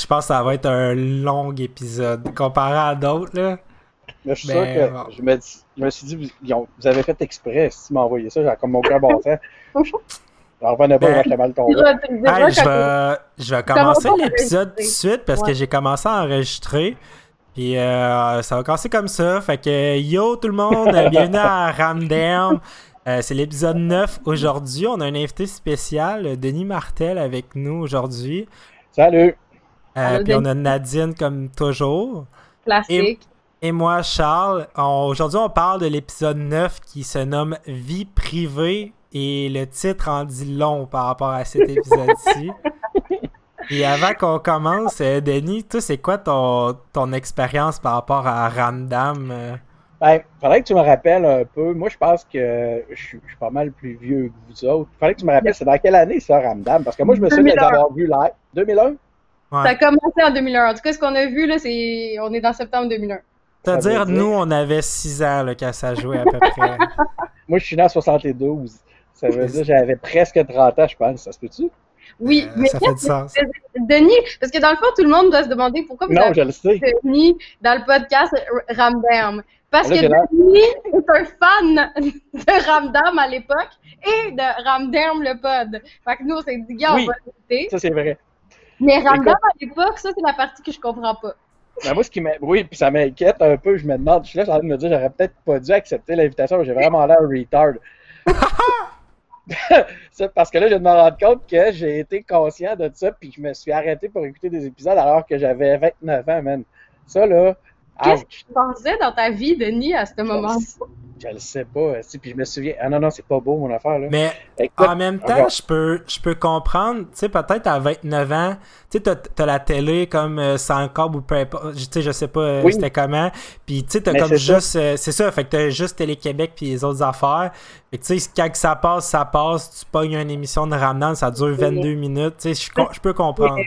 Je pense que ça va être un long épisode comparé à d'autres, là. Mais je suis sûr que je, me je, me suis dit, vous, vous avez fait exprès si tu m'as envoyé ça, j'ai comme mon cœur bon Alors, revenez pas, moi, mal tombé. je, vais, je vais commencer l'épisode tout de suite parce que j'ai commencé à enregistrer. Puis euh, ça va commencer comme ça. Fait que yo tout le monde, bienvenue à Ramdam. Euh, c'est l'épisode 9 aujourd'hui. On a un invité spécial, Denis Martel, avec nous aujourd'hui. Salut! Euh, puis on a Nadine comme toujours. Classique. Et, moi, Charles. Aujourd'hui, on parle de l'épisode 9 qui se nomme Vie privée et le titre en dit long par rapport à cet épisode-ci. et avant qu'on commence, euh, Denis, toi, c'est quoi ton, ton expérience par rapport à Ramdam? Ben, faudrait que tu me rappelles un peu. Moi, je pense que je suis, pas mal plus vieux que vous autres. Faudrait que tu me rappelles, c'est dans quelle année ça, Ramdam? Parce que moi, je me souviens d'avoir vu live. 2001? Ça a commencé en 2001. En tout cas, ce qu'on a vu, là, c'est. On est dans septembre 2001. C'est-à-dire, nous, on avait 6 ans là, quand ça jouait à peu près. moi, je suis né en 72. Ça veut dire que j'avais presque 30 ans, je pense. Ça se peut-tu? Oui, euh, mais ça fait du sens. Denis, parce que dans le fond, tout le monde doit se demander pourquoi vous non, avez je le sais. Denis dans le podcast Ramdam. Parce que Denis est un fan de Ramdam à l'époque et de Ramdam le pod. Fait que nous, on s'est dit, gars, oui, on va écouter. Ça, c'est vrai. Mais Ramdam à l'époque, ça, c'est la partie que je comprends pas. Ben moi, ce qui oui, puis ça m'inquiète un peu. Je me demande, je suis là, j'ai envie de me dire, j'aurais peut-être pas dû accepter l'invitation, j'ai vraiment l'air retard. parce que là, je me rends compte que j'ai été conscient de ça, puis je me suis arrêté pour écouter des épisodes alors que j'avais 29 ans, man. Ça, là. Qu'est-ce que tu pensais dans ta vie, Denis, à ce moment-là? Je le sais pas. Puis je me souviens. Ah non, non, c'est pas beau, mon affaire. Là. Mais en même temps, je peux, je peux comprendre. Tu sais, peut-être à 29 ans, tu sais, t'as, la télé comme euh, sans câble ou peu importe. Tu sais, je sais pas euh, c'était comment. Puis tu sais, t'as comme juste. Euh, c'est ça, fait que t'as juste Télé-Québec puis les autres affaires. Fait que tu sais, quand ça passe, ça passe. Tu pognes une émission de Ramadan, ça dure 22 minutes. Tu sais, je peux comprendre.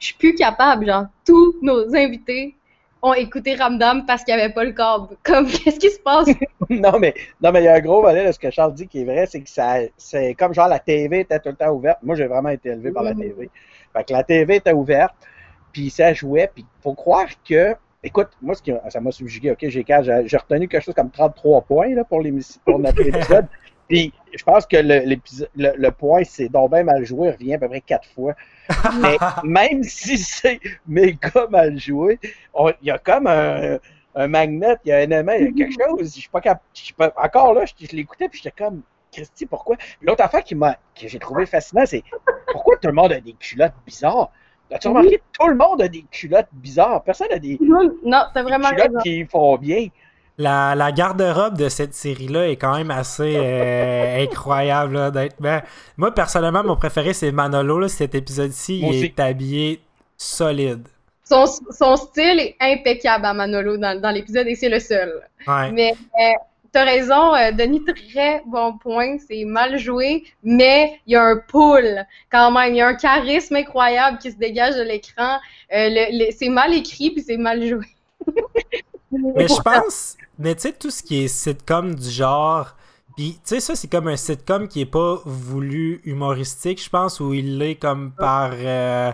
Je suis plus capable, genre, tous nos invités ont écouté Ramdam parce qu'il n'y avait pas le câble. Comme, qu'est-ce qui se passe? non, mais non, mais il y a un gros volet de ce que Charles dit qui est vrai, c'est que ça, c'est comme genre la TV était tout le temps ouverte. Moi, j'ai vraiment été élevé par la mm. TV. Fait que la TV était ouverte, puis ça jouait, puis faut croire que. Écoute, moi, ce qui, ça m'a subjugué, OK, j'ai, j'ai retenu quelque chose comme 33 points là, pour, pour notre épisode. Puis je pense que le, le, point, c'est donc bien mal joué, revient à peu près quatre fois. Mais même si c'est méga mal joué, il y a comme un, un magnet, il y a un élément, il y a quelque chose. Je suis pas capable. Encore là, je, l'écoutais, puis j'étais comme. Christy, pourquoi? L'autre affaire qui m'a, que j'ai trouvé fascinant, c'est pourquoi tout le monde a des culottes bizarres? As-tu remarqué que tout le monde a des culottes bizarres? Personne n'a des, non, vraiment culottes qui font bien. La, la garde-robe de cette série-là est quand même assez euh, incroyable. Ben, moi, personnellement, mon préféré, c'est Manolo. cet épisode-ci, il est habillé solide. Son, son, style est impeccable à Manolo dans, dans l'épisode et c'est le seul. Mais euh, t'as raison, euh, Denis, très bon point. C'est mal joué, mais il y a un pull quand même. Il y a un charisme incroyable qui se dégage de l'écran. c'est mal écrit puis c'est mal joué. Mais je pense, mais tu sais, tout ce qui est sitcom du genre. Puis, tu sais, ça, c'est comme un sitcom qui est pas voulu humoristique, je pense, où il l'est comme par. Euh,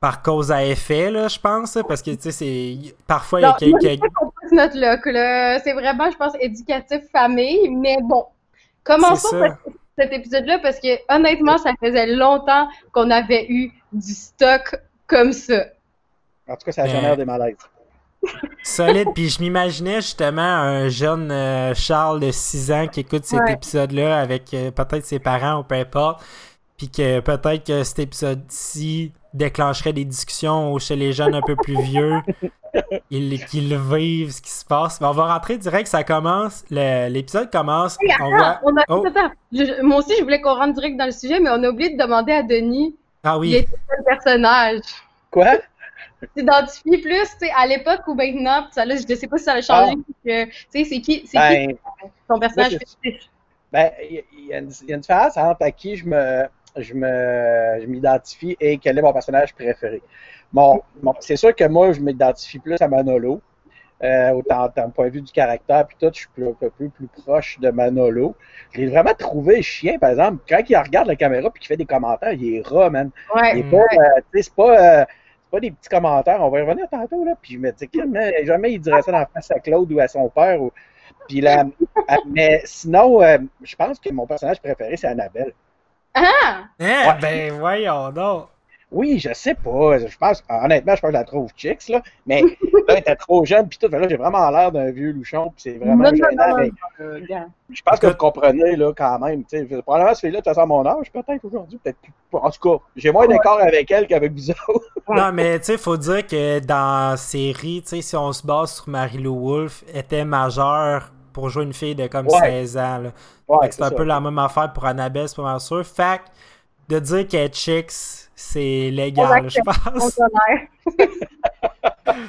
par cause à effet, là, je pense, parce que, tu sais, c'est... Parfois, il y a quelques... notre look, là. C'est vraiment, je pense, éducatif famille, mais bon. Commençons cet épisode-là, parce que, honnêtement, ça faisait longtemps qu'on avait eu du stock comme ça. En tout cas, ça a généré des malaises. Solide. Puis je m'imaginais justement un jeune euh, Charles de 6 ans qui écoute cet épisode-là avec euh, peut-être ses parents ou peu importe. Puis que peut-être que cet épisode-ci déclencherait des discussions chez les jeunes un peu plus vieux. Ils, qu'ils vivent ce qui se passe. Mais on va rentrer direct, ça commence. L'épisode commence. on va... Oh. moi aussi, je voulais qu'on rentre direct dans le sujet, mais on a oublié de demander à Denis. Ah oui. Il était personnage. Quoi? T'identifies plus à l'époque ou maintenant. Ça, là, je ne sais pas si ça a changé. Ah. C'est qui, c'est ben, qui ton personnage Ben, il y, a une différence entre à qui je me, je me, je m'identifie et quel est mon personnage préféré. Bon, c'est sûr que moi, je m'identifie plus à Manolo. Euh, autant d'un point de vue du caractère, puis tout, je suis un peu plus, plus proche de Manolo. Je l'ai vraiment trouvé chien, par exemple. Quand il regarde la caméra puis qu'il fait des commentaires, il est rat, man. Ouais, il est pas, euh, c'est pas, euh, pas des petits commentaires, on va y revenir tantôt, là. Puis je me dis, mais jamais il dirait ça dans la face à Claude ou à son père. Ou... Puis là, mais sinon, euh, je pense que mon personnage préféré, c'est Annabelle. Ah! Eh, ben voyons donc. Oui, je sais pas. Je pense, honnêtement, je pense que je la trouve chicks, là. Mais là, elle était trop jeune, puis tout. Là, j'ai vraiment l'air d'un vieux louchon, puis c'est vraiment gênant. mais je pense que vous comprenez, là, quand même. sais Probablement, ce fille-là, tu as mon âge, peut-être aujourd'hui, peut-être plus. En tout cas, j'ai moins d'accord avec elle qu'avec vous autres. non, mais tu sais, il faut dire que dans la série, tu sais, si on se base sur Marie-Lou Wolfe, était majeure pour jouer une fille de comme 16 ans. Ouais, c'est un peu la même affaire pour Annabelle, c'est pas mal sûr. Fait de dire qu'elle est chicks, c'est légal, je pense.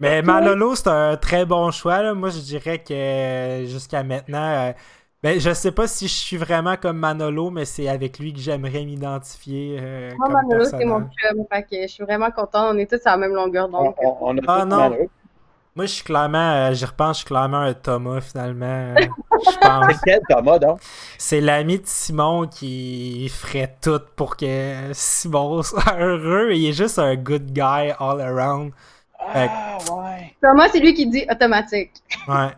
Mais Manolo, c'est un très bon choix. Là. Moi, je dirais que jusqu'à maintenant, euh, ben, je sais pas si je suis vraiment comme Manolo, mais c'est avec lui que j'aimerais m'identifier. Euh, Moi, Manolo, c'est mon chum. Fait que je suis vraiment content. On est tous à la même longueur d'onde. On, a ah, non. Moi, je suis clairement, euh, j'y repense, je suis clairement un Thomas, finalement. Euh, je pense. C'est quel Thomas, donc? C'est l'ami de Simon qui ferait tout pour que Simon soit heureux. Il est juste un good guy all around. Ah, ouais. Thomas, c'est lui qui dit automatique. Ouais.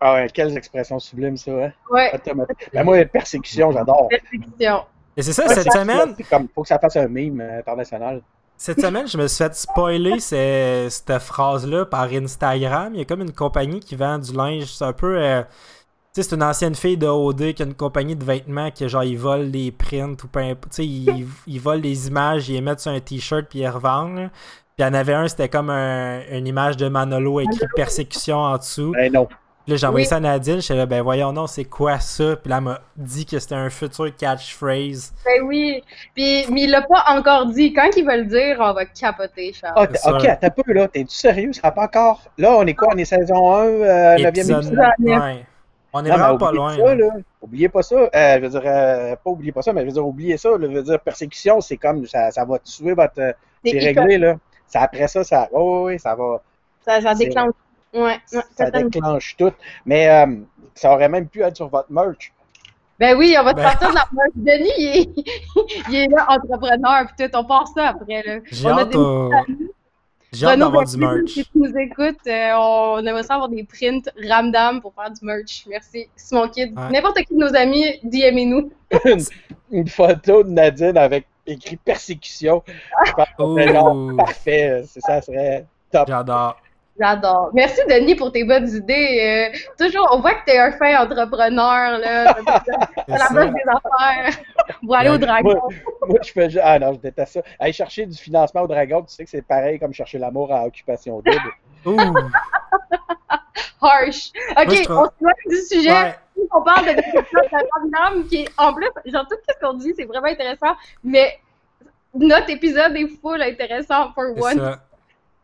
Ah ouais, quelles expressions sublimes, ça, hein? Ouais. Automatique. Ben, moi, persécution, j'adore. Persécution. Et c'est ça, cette semaine? Comme, faut que ça fasse un meme euh, international. Cette semaine, je me suis fait spoiler cette phrase-là par Instagram. Il y a comme une compagnie qui vend du linge. C'est un peu. Euh, tu sais, c'est une ancienne fille de OD qui a une compagnie de vêtements qui, genre, ils volent des prints ou peu Tu sais, ils, ils, volent des images, ils les mettent sur un t-shirt puis ils revendent. Puis il y en avait un, c'était comme une image de Manolo écrit persécution en dessous. Ben non. Puis là, j'ai envoyé ça à Nadine, je là, ben voyons non, c'est quoi ça? Puis là, elle m'a dit que c'était un futur catchphrase. Ben oui. Puis, mais il l'a pas encore dit. Quand il va le dire, on va capoter, Charles. Ah, ok, un peu, là. T'es-tu sérieux? Ça va pas encore? Là, on est quoi? On est saison 1, euh, 9e épisode? Ouais. On est vraiment pas loin. Ça, là. Oubliez pas ça. Euh, je veux dire, euh, pas oubliez pas ça, mais je veux dire, oubliez ça. Là. Je veux dire, persécution, c'est comme, ça, ça va tuer votre. Euh, c'est réglé, là. Ça, après ça, ça. Oh, oui, ça va. Ça, ça déclenche Ouais, ça déclenche tout. Mais euh, ça aurait même pu être sur votre merch. Ben oui, on va te ben... partir de la merch. Denis, il est, il est là, entrepreneur, puis tout, on part ça après. Là. J'ai hâte, euh... d'avoir du merch. Si tu nous écoutes, euh, on aimerait ça avoir des prints ramdam pour faire du merch. Merci. Simon Kid. N'importe qui de nos amis, DM-nous. une, photo de Nadine avec écrit persécution. Je pense oh. parfait. Ça serait top. J'adore. J'adore. Merci, Denis, pour tes bonnes idées. Euh, toujours, on voit que tu es un fin entrepreneur, là. la base des affaires. pour aller au dragon. Moi, je fais Ah non, je déteste ça. Aller chercher du financement au dragon, tu sais que c'est pareil comme chercher l'amour à occupation double. Harsh. Ok, on se loin du sujet. On parle de Vietnam qui est en plus, genre tout ce qu'on dit, c'est vraiment intéressant, mais notre épisode est full intéressant for one.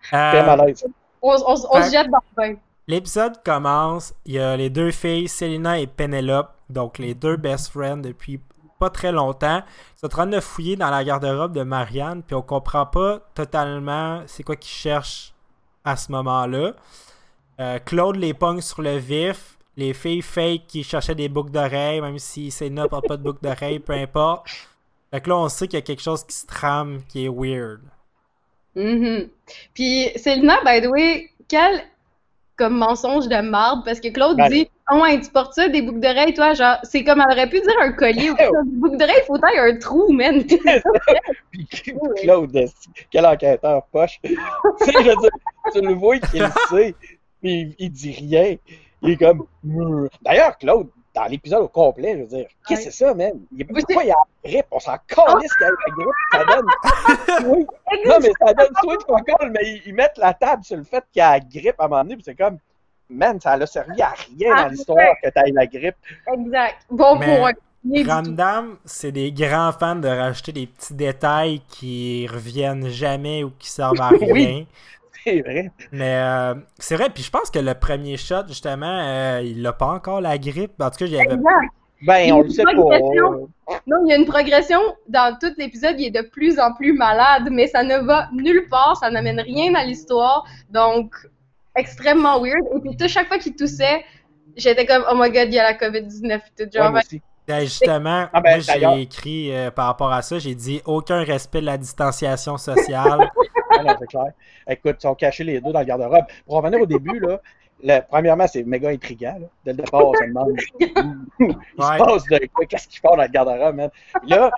Ça. Euh, malaise. On, se jette dans le bain. L'épisode commence, il y a les deux filles, Selena et Penelope, donc les deux best friends depuis pas très longtemps, ils sont en train de fouiller dans la garde-robe de Marianne, puis on comprend pas totalement c'est quoi qu'ils cherchent à ce moment-là. Euh, Claude les pogne sur le vif, les filles fake qui cherchaient des boucles d'oreilles, même si Selena porte pas de boucles d'oreilles, peu importe. Fait que là, on sait qu'il y a quelque chose qui se trame, qui est weird. Mm Puis Célina, by the way, quel comme mensonge de marde, parce que Claude dit Oh, ouais, tu portes ça, des boucles d'oreilles, toi, genre, c'est comme elle aurait pu dire un collier ou. Des boucles d'oreilles, il faut tailler un trou, man. Puis Claude, quel enquêteur poche? tu sais, je veux dire, tu le vois qu'il sait, puis il dit rien. Il est comme. D'ailleurs, Claude, dans l'épisode au complet, je veux dire, qu'est-ce que c'est ça, man? Il, pourquoi il y a la grippe? On s'en calisse qu'il y a la grippe, ça donne. oui. Non, mais ça donne switch encore, mais ils, mettent la table sur le fait qu'il y a la grippe à un moment donné, puis c'est comme, man, ça n'a servi à rien dans l'histoire que tu aies la grippe. Exact. Bon point. Random, c'est des grands fans de rajouter des petits détails qui reviennent jamais ou qui servent à rien. oui. C'est vrai. Mais euh, c'est vrai, puis je pense que le premier shot, justement, euh, il n'a pas encore la grippe. En tout cas, il y avait. Ben, on le sait pas. Non, il y a une progression dans tout l'épisode, il est de plus en plus malade, mais ça ne va nulle part, ça n'amène rien à l'histoire. Donc, extrêmement weird. Et puis, tout, chaque fois qu'il toussait, j'étais comme, oh my god, il y a la COVID-19 tout. Genre, Ben, justement, ah, ben, j'ai écrit euh, par rapport à ça, j'ai dit aucun respect de la distanciation sociale. C'est clair. Écoute, ils sont cachés les deux dans le garde-robe. Pour revenir au début, là, premièrement, c'est méga intriguant. Dès le départ, on se demande il se passe de qu'est-ce qu'ils font dans le garde-robe, man? Là,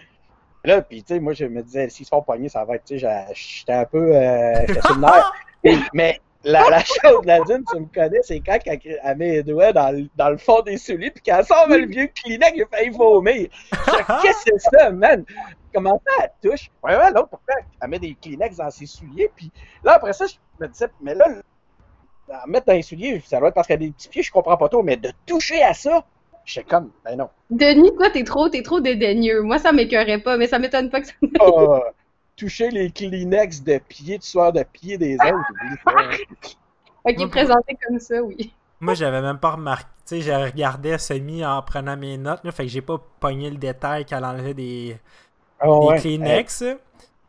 là, puis tu sais, moi, je me disais, s'ils se font poigner, ça va être, tu sais, j'étais un peu, euh, j'étais sur le nerf. mais la, la chose, Nadine, tu me connais, c'est quand elle, met les doigts dans, le, dans le fond des souliers, puis qu'elle sort le vieux Kleenex, il a failli vomir. Qu'est-ce que c'est ça, man? Comment ça, elle touche? Ouais, ouais, l'autre, pourquoi elle met des Kleenex dans ses souliers? Puis là, après ça, je me disais, mais là, mettre dans les souliers, ça doit être parce qu'elle a des petits pieds, je comprends pas trop, mais de toucher à ça, j'étais comme, ben non. Denis, quoi, t'es trop, t'es trop dédaigneux. Moi, ça m'écœurait pas, mais ça m'étonne pas que ça oh, toucher les Kleenex de pied, de soir de pied des autres. ok, présenté comme ça, oui. Moi, j'avais même pas remarqué. Tu sais, j'ai regardé semi en prenant mes notes, là, fait que j'ai pas pogné le détail qu'elle enlevait des, oh, des Kleenex.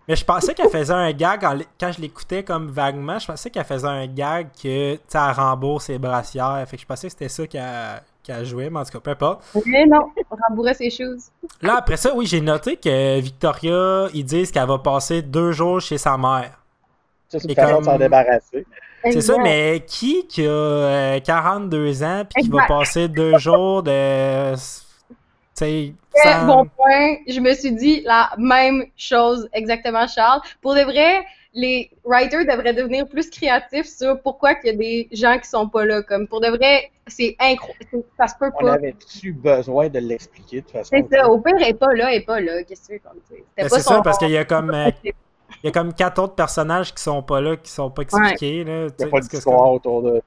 Mais je pensais qu'elle faisait un gag, quand je l'écoutais comme vaguement, je pensais qu'elle faisait un gag que, tu sais, elle rembourse ses brassières. Fait que je pensais que c'était ça qu'elle qui a joué, mais en tout cas, peu importe. Mais non, on rembourrait ses choses. Là, après ça, oui, j'ai noté que Victoria, ils disent qu'elle va passer deux jours chez sa mère. Ça, c'est de s'en débarrasser. C'est ça, mais qui qui a 42 euh, ans puis qui va passer deux jours de. Très bon point. Je me suis dit la même chose exactement, Charles. Pour de vrai, les writers devraient devenir plus créatifs sur pourquoi il y a des gens qui sont pas là. Comme pour de vrai, c'est incroyable. Ça se peut pas. On avait-tu besoin de l'expliquer de toute façon? C'est ça. Au pire, elle est pas là, elle est pas là. Qu'est-ce que tu veux ben, C'est ça, parce qu'il y a comme. Euh, il y a comme quatre autres personnages qui sont pas là, qui sont pas expliqués. Là, il n'y a pas d'histoire autour de.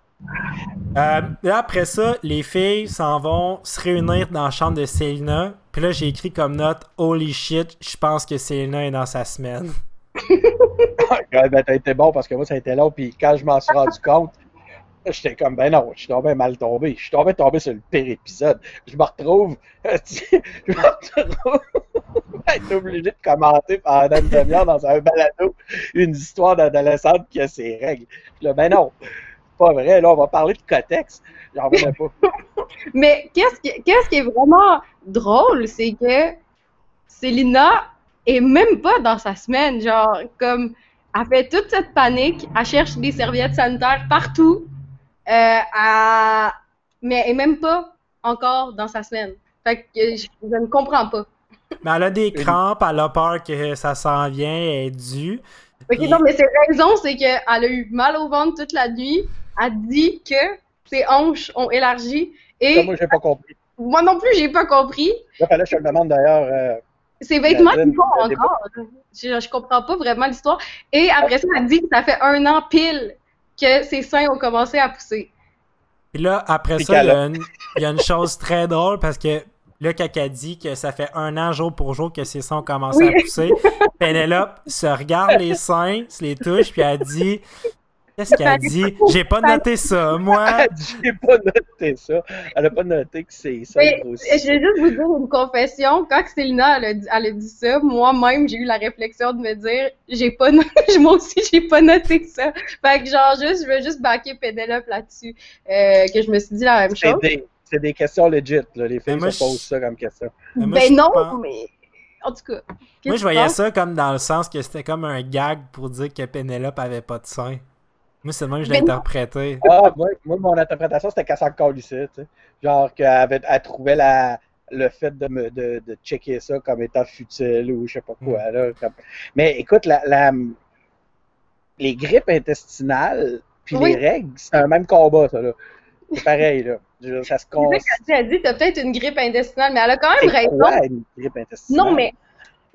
Euh, là, après ça, les filles s'en vont se réunir dans la chambre de Selena. Puis là, j'ai écrit comme note Holy shit, je pense que Selena est dans sa semaine ben, t'as été bon parce que moi, ça a été long. Puis quand je m'en suis rendu compte, j'étais comme, ben non, je suis tombé mal tombé. Je suis tombé tombé sur le pire épisode. Je me retrouve, je me retrouve être obligé de commenter pendant une demi-heure dans un balado une histoire d'adolescente qui a ses règles. Là, ben non, pas vrai. Là, on va parler de cotex. J'en revenais pas. Mais qu'est-ce qui, qu'est-ce qui est vraiment drôle, c'est que Célina et même pas dans sa semaine. Genre, comme, elle fait toute cette panique, elle cherche des serviettes sanitaires partout, euh, mais elle est même pas encore dans sa semaine. Fait que je, ne comprends pas. Mais elle a des crampes, elle a peur que ça s'en vient, elle est due. Ok, non, mais ses raisons, c'est qu'elle a eu mal au ventre toute la nuit. Elle dit que ses hanches ont élargi. Et... moi, j'ai pas compris. Moi non plus, j'ai pas compris. Là, je te demande d'ailleurs. Euh, c'est vêtements qui font encore. Je, je comprends pas vraiment l'histoire. Et après ça, elle dit que ça fait un an pile que ses seins ont commencé à pousser. Et là, après ça, il y, a une, chose très drôle parce que là, quand elle dit que ça fait un an jour pour jour que ses seins ont commencé à pousser, Penelope se regarde les seins, se les touche, puis elle dit Qu'est-ce qu'elle dit? J'ai pas noté ça, moi. J'ai pas noté ça. Elle a pas noté que c'est ça. aussi. Je vais juste vous dire une confession. Quand Célina, elle a dit, elle a dit ça, moi-même, j'ai eu la réflexion de me dire, j'ai pas noté, moi aussi, j'ai pas noté ça. Fait que genre, juste, je veux juste baquer Pénélope là-dessus. Euh, que je me suis dit la même chose. C'est des questions legit, là. Les filles se posent ça comme question. ben non, mais en tout cas. Moi, je voyais ça comme dans le sens que c'était comme un gag pour dire que Pénélope avait pas de sein. Moi, c'est le même que je l'ai interprété. Ah, moi, moi, mon interprétation, c'était qu'elle s'en calissait, tu sais. Genre qu'elle elle trouvait la, le fait de, me, de, de checker ça comme étant futile ou je sais pas quoi. Mm. Là, Mais écoute, la, la, les grippes intestinales puis les règles, c'est un même combat, ça, là. C'est pareil, là. Ça se con... Tu as dit, t'as peut-être une grippe intestinale, mais elle a quand même raison. Quoi, une grippe intestinale? Non, mais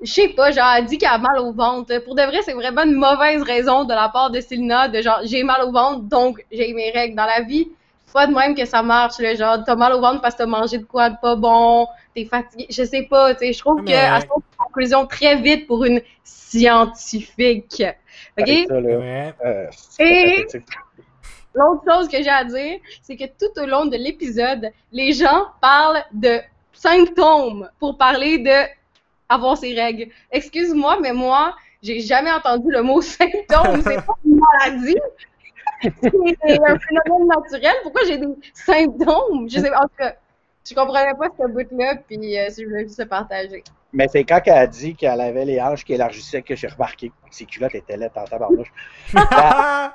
je sais pas, genre, elle dit qu'elle a mal au ventre. Pour de vrai, c'est vraiment une mauvaise raison de la part de Selina de genre, j'ai mal au ventre, donc j'ai mes règles dans la vie. Pas de même que ça marche, le genre, t'as mal au ventre parce que t'as mangé de quoi de pas bon, t'es fatigué, je sais pas, tu sais, je trouve qu'elle a une conclusion très vite pour une scientifique. OK? Euh, Et l'autre chose que j'ai à dire, c'est que tout au long de l'épisode, les gens parlent de symptômes pour parler de avoir ses règles. Excuse-moi, mais moi, j'ai jamais entendu le mot symptôme. C'est pas une maladie. C'est un phénomène naturel. Pourquoi j'ai des symptômes? Je sais, en tout cas, je comprenais pas ce bout-là, puis euh, je voulais juste le partager. Mais c'est quand elle a dit qu'elle avait les hanches qui élargissaient que j'ai remarqué que ses culottes étaient là en tabarnouche.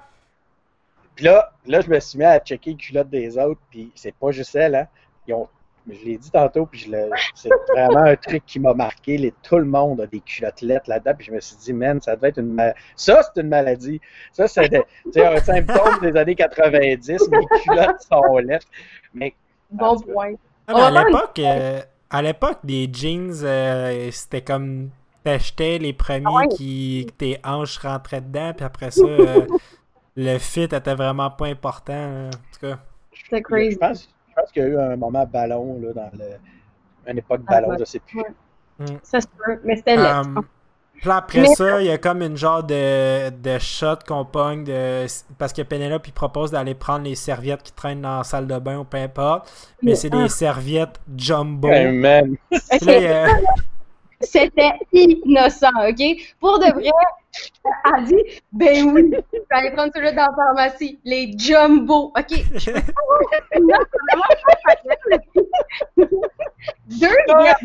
puis là, là, je me suis mis à checker les culottes des autres, puis c'est pas juste elle, hein. Ils ont je l'ai dit tantôt, puis c'est vraiment un truc qui m'a marqué. Les, tout le monde a des culottes lettres là-dedans, puis je me suis dit, man, ça devait être une maladie. Ça, c'est une maladie. Ça, c'est un symptôme des années 90. Mes culottes sont lettres. Mais, bon point. Ah, à l'époque, euh, à l'époque, les jeans, euh, c'était comme t'achetais les premiers ah qui tes hanches rentraient dedans, puis après ça, euh, le fit était vraiment pas important. en tout cas. C'était crazy. Je pense qu'il y a eu un moment ballon là, dans le, une époque ah, ballon, je sais plus. Mm. Ça se peut, mais c'était là. Um, puis après ça, il y a comme une genre de, de shot qu'on pogne de, parce que Penelope il propose d'aller prendre les serviettes qui traînent dans la salle de bain ou peu importe. Mais c'est des ah. serviettes jumbo. Amen. C'était innocent, OK? Pour de vrai, elle dit, ben oui, je vais aller prendre celui dans la pharmacie, les jumbo, OK? Deuxièmement,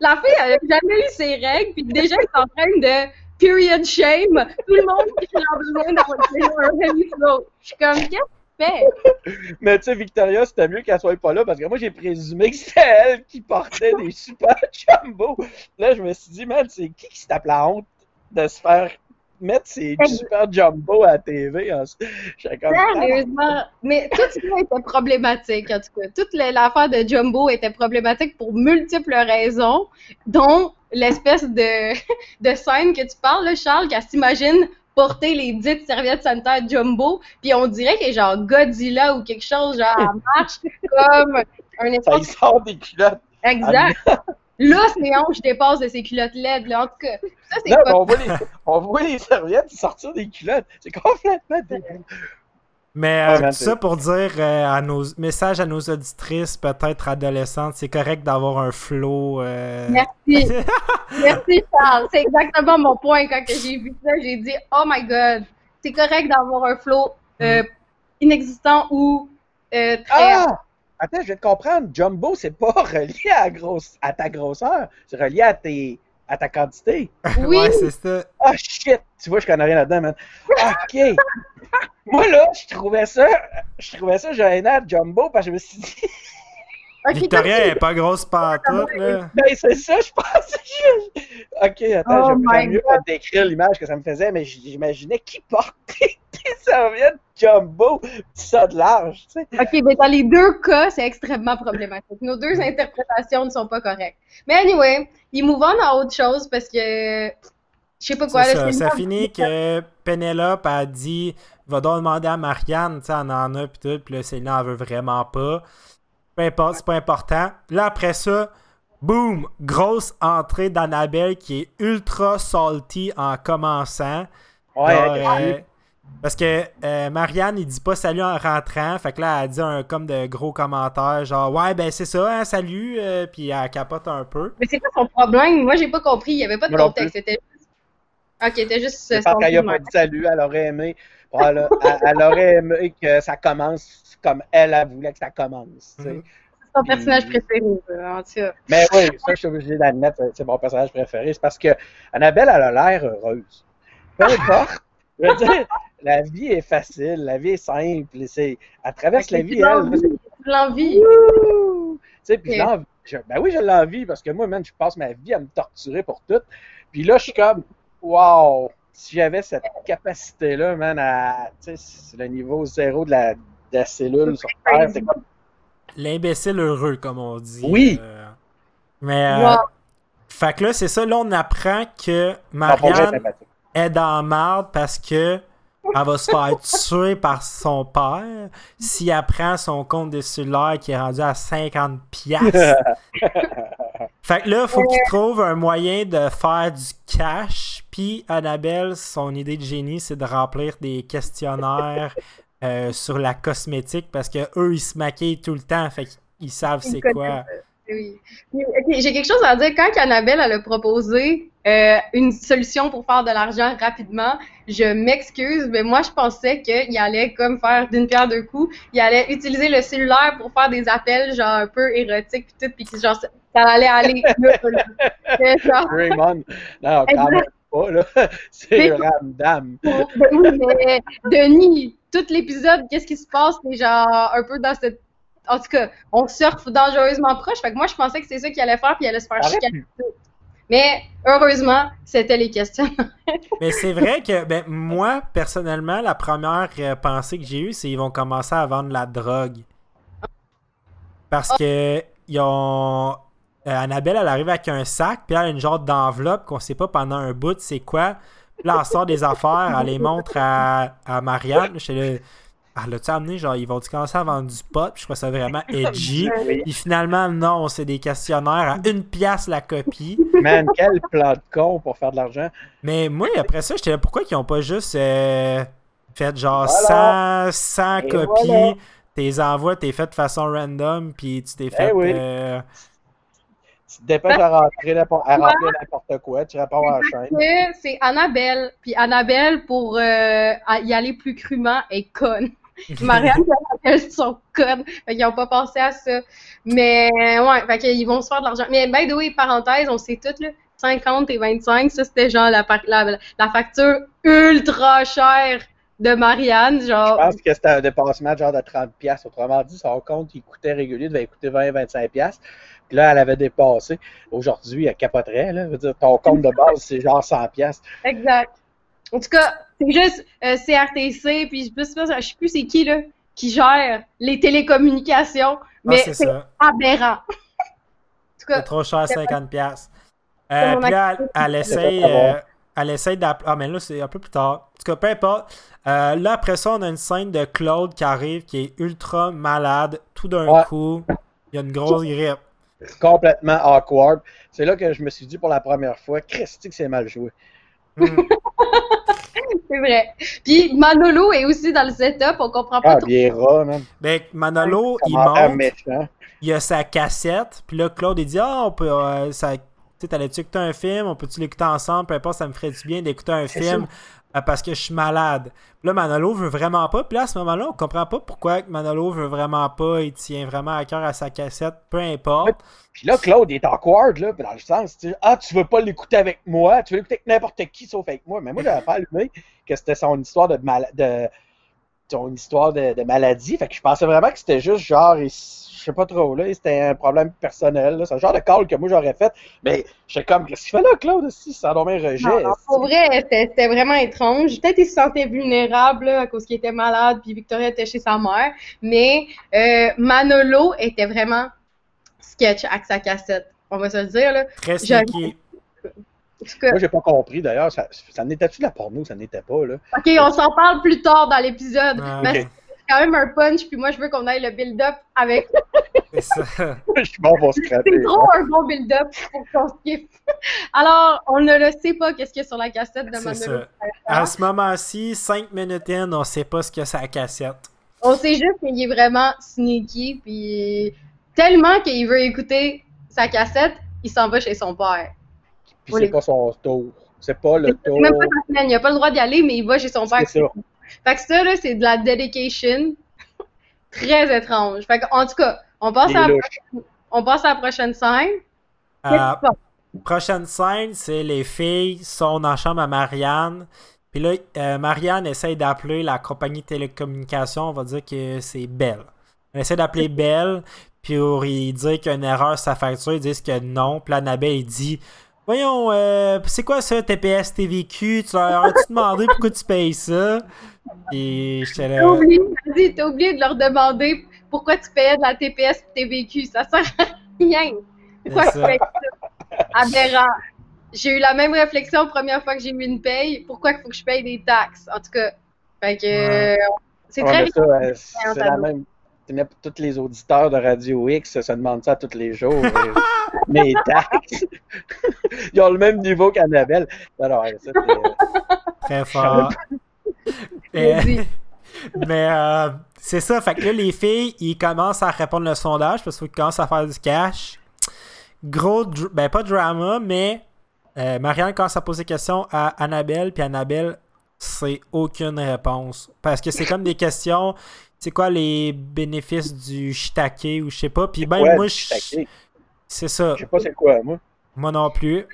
la fille, elle n'a jamais eu ses règles, puis déjà, elle est en train de period shame tout le monde qui a besoin d'avoir un heavy flow. Je suis comme, qu'est-ce Mais tu sais, Victoria, c'était mieux qu'elle soit pas là parce que moi, j'ai présumé que c'était elle qui portait des super jumbo. Là, je me suis dit, man, c'est qui qui se tape la honte? De se faire mettre ses super jumbo à la TV? Sérieusement, mais tout ça était problématique, en tout cas. Toute l'affaire de jumbo était problématique pour multiples raisons, dont l'espèce de, de scène que tu parles, Charles, qu'elle s'imagine porter les dites serviettes sanitaires jumbo, puis on dirait qu'il est genre Godzilla ou quelque chose, genre en marche comme un espèce... Ça, il sort des culottes. Exact. Là, ses hanches dépassent de ses culottes LED, là. En tout cas, ça, c'est pas... on, voit les, on voit les serviettes sortir des culottes. C'est complètement débile. Mais euh, tout ça pour dire euh, à nos messages à nos auditrices, peut-être adolescentes, c'est correct d'avoir un flow. Euh, Merci. Merci Charles. C'est exactement mon point quand j'ai vu ça. J'ai dit Oh my god, c'est correct d'avoir un flow mm. inexistant ou très. Ah! Attends, je vais te comprendre. Jumbo, c'est pas relié à, grosse, à ta grosseur, c'est relié à tes à ta quantité. Oui. ouais, c'est ça. Ah, shit! Tu vois, je connais rien là-dedans, man. OK. Moi, là, je trouvais ça, je trouvais ça gênant, Jumbo, parce que je me suis dit... Victoria elle est pas grosse pantoute, là. Ben, c'est ça, je pense. ok, attends, oh je vais mieux pas décrire l'image que ça me faisait, mais j'imaginais qui portait des serviettes jumbo, ça de large, tu sais. Ok, mais dans les deux cas, c'est extrêmement problématique. Nos deux interprétations ne sont pas correctes. Mais anyway, il move on à autre chose parce que. Je sais pas quoi. Là, ça, ça finit que Penelope a dit va donc demander à Marianne, tu sais, on en a, pis tout, pis là, Céline veut vraiment pas. Peu importe, c'est pas important. Là, après ça, boum, grosse entrée d'Annabelle qui est ultra salty en commençant. Ouais, euh, parce que euh, Marianne, il dit pas salut en rentrant. Fait que là, elle dit un comme de gros commentaires, genre ouais, ben c'est ça, hein, salut. Euh, puis elle capote un peu. Mais c'est quoi son problème? Moi, j'ai pas compris. Il y avait pas de contexte. C'était juste. Ok, c'était juste. Parce qu'elle a pas dit salut, elle aurait aimé. elle, aurait aimé que ça commence comme elle, a voulu que ça commence. C'est son personnage préféré, en tout cas. Mais oui, ça, je suis obligé d'admettre, c'est mon personnage préféré. C'est parce que Annabelle, elle a l'air heureuse. Peu importe. Je veux dire, la vie est facile, la vie est simple. C'est, elle traverse la vie, elle. L'envie. Tu sais, puis l'envie. Ben oui, j'ai l'envie parce que moi, man, je passe ma vie à me torturer pour tout. Puis là, je suis comme, wow, si j'avais cette capacité-là, man, à. Tu sais, c'est le niveau zéro de la, de la cellule sur Terre. C'est comme. L'imbécile heureux, comme on dit. Oui. Euh, mais. Euh, fait que là, c'est ça. Là, on apprend que Marianne est dans marde parce que elle va se faire tuer par son père si elle prend son compte de cellulaire qui est rendu à 50 pièces. fait que là, il faut qu'il trouve un moyen de faire du cash. Puis Annabelle, son idée de génie, c'est de remplir des questionnaires euh, sur la cosmétique parce que eux, ils se maquillent tout le temps. Fait qu'ils savent c'est quoi. Oui. J'ai quelque chose à dire. Quand Annabelle elle a proposé euh, une solution pour faire de l'argent rapidement. Je m'excuse, mais moi, je pensais qu'il allait comme faire d'une pierre deux coups. Il allait utiliser le cellulaire pour faire des appels, genre, un peu érotiques, puis tout, puis genre, ça, allait aller Raymond, non, quand même pas, là. C'est Ramdam. mais Denis, tout l'épisode, qu'est-ce qui se passe? C'est genre un peu dans cette en tout cas, on surfe dangereusement proche. Fait que moi, je pensais que c'est ça qu'il allait faire, puis il allait se faire chicaner. Mais heureusement, c'était les questions. Mais c'est vrai que ben, moi, personnellement, la première euh, pensée que j'ai eue, c'est qu'ils vont commencer à vendre la drogue. Parce que ils ont. Euh, Annabelle, elle arrive avec un sac, puis elle a une genre d'enveloppe qu'on sait pas pendant un bout c'est quoi. Puis là, elle sort des affaires, elle les montre à, à Marianne. Je suis ah, l'as-tu amené? Genre, ils vont commencer à vendre du pot? Puis je crois ça vraiment edgy. Et finalement, non, c'est des questionnaires à une pièce la copie. Man, quel plan de con pour faire de l'argent. Mais moi, après ça, j'étais là, pourquoi ils ont pas juste euh, fait genre 100, copies? Tes envois, t'es fait de façon random, puis tu t'es eh fait. Euh, tu te dépêches à rentrer, à n'importe quoi, tu réponds à la chaîne. C'est Annabelle. Puis Annabelle, pour euh, y aller plus crûment, est conne. Marianne et sont connes. Fait qu'ils n'ont pas pensé à ça. Mais ouais, fait qu'ils vont se faire de l'argent. Mais by the way, parenthèse, on sait tout, là. 50 et 25, ça c'était genre la, la, facture ultra chère de Marianne. Genre... Je pense que c'était un dépassement genre de 30$. Autrement dit, son compte qui coûtait régulier devait coûter 20-25$. Puis là, elle avait dépassé. Aujourd'hui, elle capoterait. Là. Je veux dire, ton compte de base, c'est genre 100$. Exact. En tout cas, c'est juste euh, CRTC, puis je sais, sais plus c'est qui, là, qui gère les télécommunications, ah, mais c'est aberrant. c'est trop cher, 50$. Euh, puis là, elle, essaye, euh, elle essaye d'appeler. Ah, mais là, c'est un peu plus tard. En tout cas, peu importe. Euh, là, après ça, on a une scène de Claude qui arrive, qui est ultra malade. Tout d'un coup, il y a une grosse grippe. Complètement awkward. C'est là que je me suis dit pour la première fois, Christy, que c'est mal joué. Hmm. c'est vrai. Puis Manolo est aussi dans le setup, on comprend pas ah, bien rat, même. Ben, Manolo, il monte, il a sa cassette, puis là, Claude, il dit « Ah, on peut... Euh, ça... Tu t'allais-tu écouter un film? On peut-tu l'écouter ensemble? Peu importe, ça me ferait du bien d'écouter un film parce que je suis malade. » Puis là, Manolo veut vraiment pas. Puis là, à ce moment-là, on comprend pas pourquoi Manolo veut vraiment pas. Il tient vraiment à cœur à sa cassette, peu importe. Puis là, Claude, il est awkward, là, dans le sens, tu ah, tu veux pas l'écouter avec moi, tu veux l'écouter avec n'importe qui sauf avec moi. Mais moi, j'avais pas allumé que c'était son histoire de, de son histoire de, maladie. Fait que je pensais vraiment que c'était juste genre, je sais pas trop, là, c'était un problème personnel. C'est un genre de call que moi j'aurais fait. Mais j'étais comme, qu'est-ce qu'il fait là, Claude, aussi? Ça un rejet. Non, pour vrai, c'était vraiment étrange. Peut-être qu'il se sentait vulnérable à cause qu'il était malade, puis Victoria était chez sa mère. Mais euh, Manolo était vraiment sketch avec sa cassette. On va se le dire, là. Très sneaky. Moi, j'ai pas compris d'ailleurs. Ça, ça n'était-tu de la porno? Ça n'était pas, là. Ok, on s'en parle plus tard dans l'épisode. Ah, quand même un punch, puis moi, je veux qu'on aille le build-up avec. C'est ça. je suis bon pour scraper. C'est trop un bon build-up pour qu'on skip. Alors, on ne le sait pas qu'est-ce qu'il y a sur la cassette de Manolo. À ce moment-ci, 5 minutes in, on sait pas ce qu'il y a sur la cassette. On sait juste qu'il est vraiment sneaky, puis tellement qu'il veut écouter sa cassette, il s'en va chez son père. Puis c'est pas son tour. C'est pas le tour. Même pas sa semaine. Il a pas le droit d'y aller, mais il va chez son père. C'est ça. Fait que ça, là, c'est de la dedication très étrange. Fait que, en tout cas, on passe, à la, prochaine, on passe à la prochaine scène. Euh, prochaine scène, c'est les filles sont dans la chambre à Marianne. Puis là, euh, Marianne essaye d'appeler la compagnie de télécommunication. On va dire que c'est Belle. Elle essaie d'appeler Belle. Puis pour lui dire qu'il y a une erreur sur sa facture, ils disent que non. Puis là, Annabelle, il dit Voyons, euh, c'est quoi ça, TPS TVQ Tu leur as-tu demandé pourquoi tu payes ça? Et j'étais là. T'as oublié, t'as oublié de leur demander pourquoi tu payais de la TPS TVQ. Ça sert à rien. Pourquoi tu payes ça? Aberrant. J'ai eu la même réflexion la première fois que j'ai mis une paye. Pourquoi il faut que je paye des taxes? En tout cas, fait que. C'est très ouais, C'est la même tous les auditeurs de Radio X se demandent ça tous les jours. Mais taxes, ils ont le même niveau qu'Annabelle. Alors, ça, Très fort. mais euh, c'est ça, fait que là, les filles, ils commencent à répondre le sondage parce qu'ils commencent à faire du cash. Gros, ben pas drama, mais Euh, Marianne commence à poser des questions à Annabelle, puis Annabelle, c'est aucune réponse. Parce que c'est comme des questions, c'est quoi les bénéfices du shiitake ou je sais pas. Puis même moi, c'est ça. Je sais pas c'est quoi, moi. Moi non plus.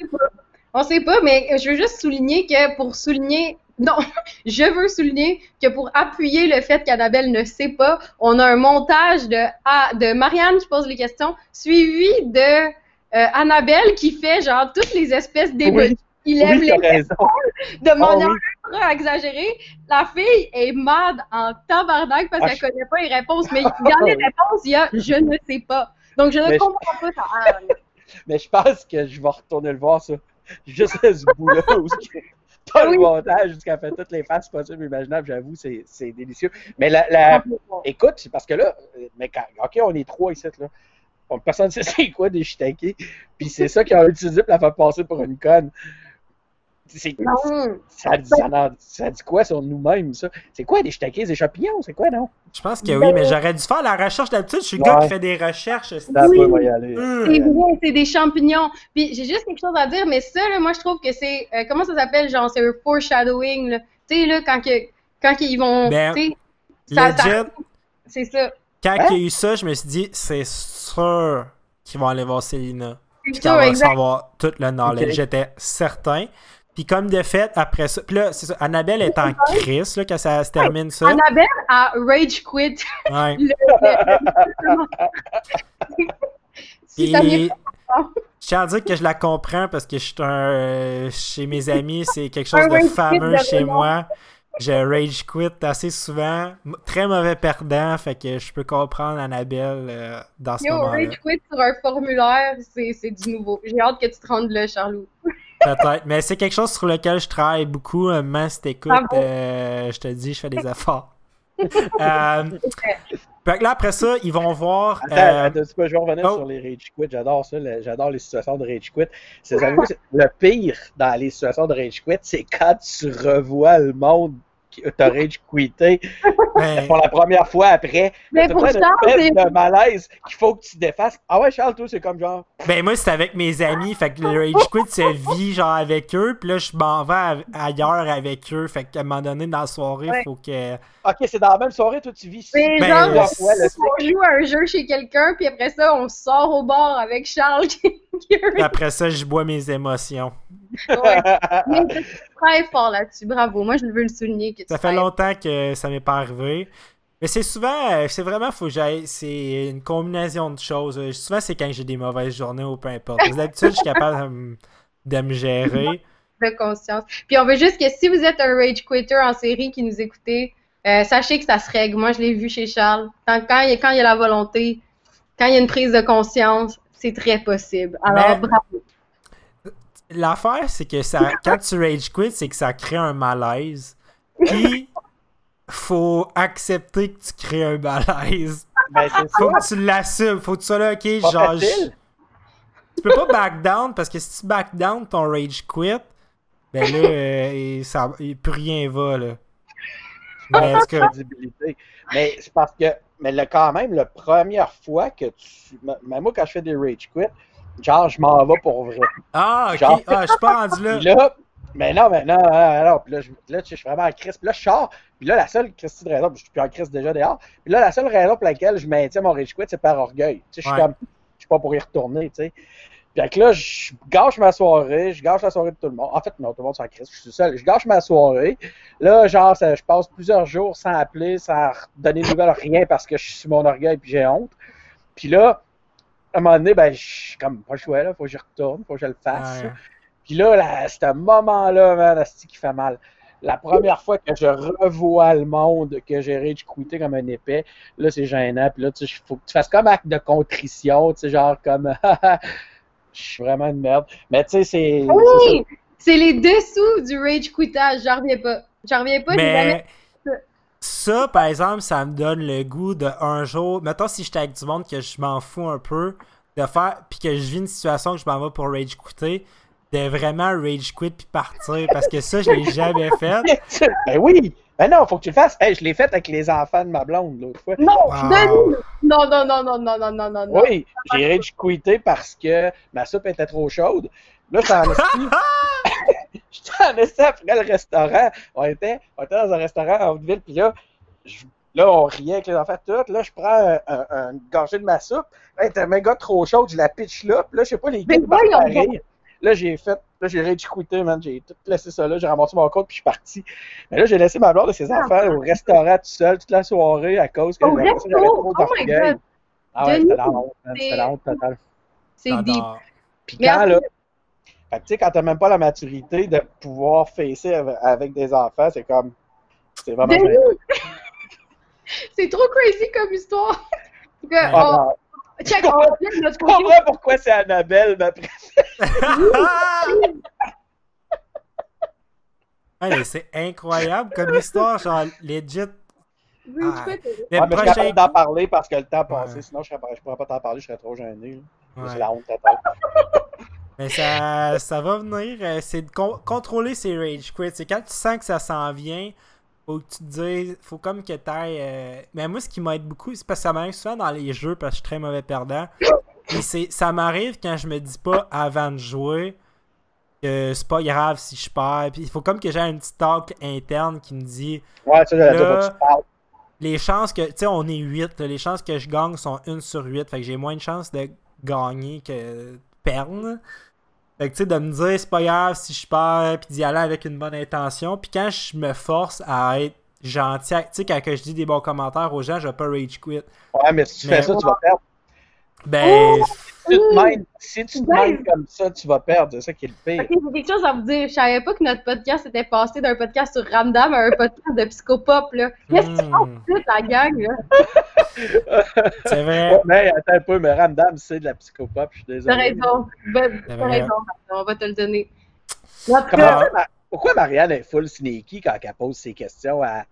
On sait pas, mais je veux juste souligner que pour souligner non, je veux souligner que pour appuyer le fait qu'Annabelle ne sait pas, on a un montage de, ah, de Marianne qui pose les questions, suivi de euh, Annabelle qui fait genre toutes les espèces d'émotions. Il lève les de manière oh, exagérée. La fille est mad en tabarnak parce ah, qu'elle connaît pas les réponses. Mais dans les réponses, il y a je ne sais pas. Donc je ne comprends pas ça. mais je pense que je vais retourner le voir, ça. Juste à ce bout-là. Pas le montage jusqu'à fait toutes les faces possibles imaginables, j'avoue, c'est délicieux. Mais la, la... écoute, c'est parce que là, mais OK, on est trois ici, là. Personne ne sait c'est quoi des shiitakes. Puis c'est ça qu'ils ont utilisé pour la faire passer pour une conne. Ça dit, ça, dit quoi sur nous-mêmes, ça? C'est quoi des shiitakes, des champignons? C'est quoi, non? Je pense que oui, mais j'aurais dû faire la recherche d'habitude. Je suis le gars qui fait des recherches. Oui. Hum. C'est vrai, c'est des champignons. Puis j'ai juste quelque chose à dire, mais ça, moi, je trouve que c'est. Euh, comment ça s'appelle? Genre, c'est un foreshadowing. Tu sais, là, quand, que, quand ils vont. Ben, c'est ça. Quand hein? il y a eu ça, je me suis dit, c'est sûr qu'ils vont aller voir Célina. Puis qu'elle va savoir tout le knowledge. J'étais certain. Puis comme de fait, après ça, puis là, c'est ça, Annabelle est en crise, là, quand ça se termine ça. Annabelle a rage quit. Ouais. si Et... Je tiens à dire que je la comprends parce que je suis un, euh, chez mes amis, c'est quelque chose de fameux chez moi. Je rage quit assez souvent. Très mauvais perdant, fait que je peux comprendre Annabelle euh, dans ce moment-là. rage quit sur un formulaire, c'est du nouveau. J'ai hâte que tu te rendes là, Charlot. Peut-être, mais c'est quelque chose sur lequel je travaille beaucoup. Euh, mais si t'écoutes, euh, je te dis, je fais des efforts. euh, là, après ça, ils vont voir. Attends, je vais revenir oh. sur les rage quit. J'adore ça. J'adore les situations de rage quit. le pire dans les situations de rage quit, c'est quand tu revois le monde rage quitté ben, pour la première fois après. Mais pour Charles, c'est de malaise qu'il faut que tu défasses. Ah ouais, Charles, toi, c'est comme genre. Ben, moi, c'est avec mes amis. Fait que le rage quit se vit genre avec eux. Puis là, je m'en vais ailleurs avec eux. Fait qu'à un moment donné, dans la soirée, il faut que. Ok, c'est dans la même soirée, toi, tu vis. Mais ben, genre, on joue à un jeu chez quelqu'un, puis après ça, on sort au bar avec Charles. après ça, je bois mes émotions. Ouais. Mais très fort là-dessus. Bravo. Moi, je veux le souligner. Que ça fait longtemps que ça m'est pas arrivé. Mais c'est souvent, euh, c'est vraiment, faut que j'aille, c'est une combinaison de choses. Souvent, c'est quand j'ai des mauvaises journées ou peu importe. D'habitude, je suis capable de, me gérer. De conscience. Puis on veut juste que si vous êtes un rage quitter en série qui nous écoutez, euh, sachez que ça se règle. Moi, je l'ai vu chez Charles. Quand, il, quand il y a la volonté, quand il y a une prise de conscience, c'est très possible. Alors, bravo. L'affaire, c'est que ça, quand tu rage quit, c'est que ça crée un malaise. Puis, faut accepter que tu crées un malaise. Ben, faut que tu l'assumes. Faut que tu sois là, ok, genre. Tu peux pas back down parce que si tu back down ton rage quit, ben là, euh, ça, plus rien va, là. Mais, mais c'est parce que, mais là, quand même, la première fois que tu. Mais moi, quand je fais des rage quit, genre, je m'en vais pour vrai. Ah, ok. ah, je suis pas rendu là. là. Mais non, mais non, non, non. Puis là, je, là, je suis vraiment en crise. Puis là, je sors. Puis là, la seule crise de raison, je suis plus en crise déjà dehors. Puis là, la seule raison pour laquelle je maintiens mon rage quit, c'est par orgueil. Tu sais, je suis comme, je suis pas pour y retourner, tu sais. Puis là, je gâche ma soirée, je gâche la soirée de tout le monde. En fait, non, tout le monde s'en crise, je suis seul. Je gâche ma soirée. Là, genre, ça, je passe plusieurs jours sans appeler, sans donner de nouvelles, rien parce que je suis sur mon orgueil puis j'ai honte. Puis là, à un moment donné, ben, je suis comme pas le choix, là, faut que je retourne, faut que je le fasse. Puis là, là c'est un moment-là, man, c'est qui fait mal. La première fois que je revois le monde, que j'ai rage quitté comme un épais, là, c'est gênant. Puis là, tu faut que tu fasses comme acte de contrition, tu sais, genre comme. je suis vraiment une merde. Mais tu sais, c'est. Oui! C'est les dessous du rage quittage. J'en reviens pas. J'en reviens pas. Mais... Ça, par exemple, ça me donne le goût de un jour. Mettons, si j'étais avec du monde que je m'en fous un peu de faire, puis que je vis une situation que je m'en vais pour rage quitter, de vraiment rage quit puis partir, parce que ça, je l'ai jamais fait. ben oui! Ben non, faut que tu le fasses. Je l'ai fait avec les enfants de ma blonde l'autre fois. Non, non, non, non, non, non, non, non, non. Oui, j'ai rage quitté parce que ma soupe était trop chaude. Là, ça a après le restaurant. On était, on était dans un restaurant en Haute-Ville, puis là, je, là, on riait avec les enfants tout. Là, je prends un, un, une gorgée de ma soupe. Elle était méga trop chaude, je la pitch là. Puis là, je sais pas, les gars, pareil. Là, j'ai fait, là, j'ai rage quitté, man. J'ai tout laissé ça là, j'ai ramassé mon compte, puis je suis parti. Mais là, j'ai laissé ma blonde de ses enfants au restaurant tout seul toute la soirée à cause que j'avais trop d'orgueil. Ah ouais, c'était la honte, C'était la honte totale. C'est deep. Puis quand, là, fait que, tu sais, quand t'as même pas la maturité de pouvoir facer avec des enfants, c'est comme. C'est vraiment. c'est trop crazy comme histoire. que, ah, on... Check, on Je comprends pourquoi c'est Annabelle, ma ouais, c'est incroyable comme histoire, genre legit. Oui, ah, ouais, mais je suis d'en parler parce que le temps a passé, sinon je, serais, je pourrais pas t'en parler, je serais trop gêné. C'est la honte totale. Mais ça, ça va venir. Euh, c'est de contrôler ses rage quits. C'est quand tu sens que ça s'en vient, faut que tu te dises, faut comme que t'ailles. Euh... Mais moi, ce qui m'aide beaucoup, c'est parce que ça m'arrive souvent dans les jeux parce que je suis très mauvais perdant. Et ça m'arrive quand je me dis pas avant de jouer que c'est pas grave si je perds. Puis il faut comme que j'ai un petit talk interne qui me dit. Ouais, tu là, les chances que. Tu sais, on est 8. les chances que je gagne sont 1 sur 8. Fait que j'ai moins de chances de gagner que de perdre. Fait que tu sais, de me dire c'est pas grave si je perds, puis d'y aller avec une bonne intention. Puis quand je me force à être gentil, tu sais, quand je dis des bons commentaires aux gens, je vais pas rage quit. Ouais, mais si tu fais ça, tu vas perdre. Ben. Si tu te mènes comme ça, tu vas perdre. C'est ça qui est le pire. Ok, j'ai quelque chose à vous dire. Je savais pas que notre podcast était passé d'un podcast sur Ramdam à un podcast de psychopop, là. Qu'est-ce que tu fais, la gang, là? C'est vrai. mais attends un peu, mais Ramdam, c'est de la psychopop, je suis désolé. T'as raison. Ben, t'as raison, on va te le donner. Pourquoi Marianne est full sneaky quand elle pose ses questions à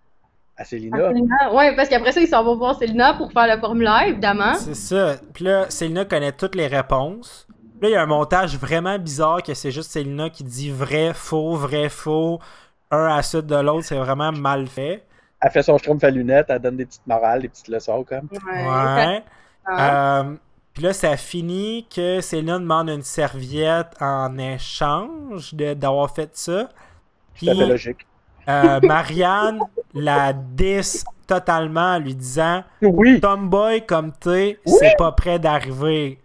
à Célina. Oui, parce qu'après ça, ils s'en vont voir Célina pour faire le formulaire, évidemment. C'est ça. Puis là, Célina connaît toutes les réponses. Puis là, il y a un montage vraiment bizarre que c'est juste Célina qui dit vrai, faux, vrai, faux, un à la suite de l'autre. C'est vraiment mal fait. Elle fait son schtroumpf à lunettes, elle donne des petites morales, des petites leçons, comme. Ouais. Euh, puis là, ça finit que Célina demande une serviette en échange d'avoir fait ça. Puis, logique. Euh, Marianne la dis totalement en lui disant oui. Tomboy comme t'es, c'est pas prêt d'arriver.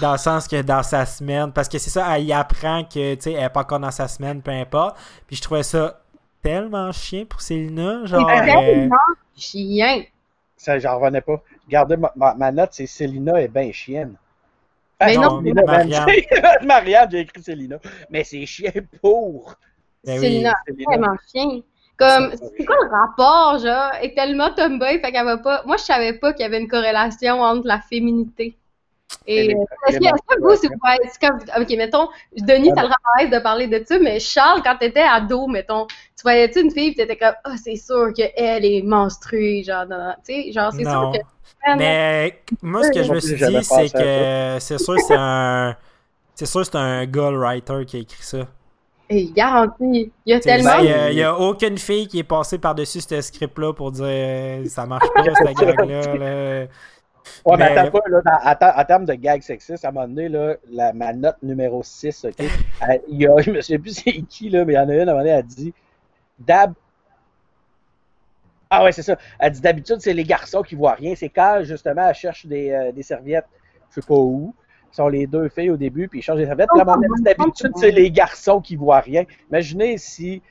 Dans le sens que dans sa semaine, parce que c'est ça, elle y apprend que tu sais, elle est pas encore dans sa semaine, peu importe. Puis je trouvais ça tellement chien pour Célina. Genre, tellement euh, chien. Ça, j'en revenais pas. Regardez, ma, note, c'est Célina est bien chienne. Mais non, non Marianne. Marianne, j'ai écrit Célina. Mais c'est chien pour. Ben Célina, vraiment chien. Comme, c'est quoi le rapport, genre? Elle est tellement tomboy, fait qu'elle va pas. Moi, je savais pas qu'il y avait une corrélation entre la féminité. Et est-ce que vous, c'est comme. Ok, mettons, Denis, ça le rappelle de parler de ça, mais Charles, quand t'étais ado, mettons, tu voyais-tu une fille, tu t'étais comme, ah, oh, c'est sûr qu'elle est menstruée, genre, tu sais, genre, c'est sûr que. Mais moi, ce que je me suis dit, c'est que c'est sûr c'est un. C'est sûr c'est un girl writer qui a écrit ça. Garanti. Il y a tellement. Il n'y a, aucune fille qui est passée par-dessus ce script-là pour dire euh, ça marche pas, cette gag-là. Ouais, mais, attends pas, là, en, termes de gag sexiste, à un moment donné, là, la, ma note numéro 6, OK, il y a, je me souviens plus c'est qui, là, mais il y en a une, à un moment donné, elle dit Dab. Ah ouais, c'est ça. Elle dit d'habitude, c'est les garçons qui voient rien. C'est quand, justement, elle cherche des, euh, des serviettes, je sais pas où sont les deux filles au début, puis ils changent les serviettes. Puis d'habitude, c'est les garçons qui voient rien. Imaginez si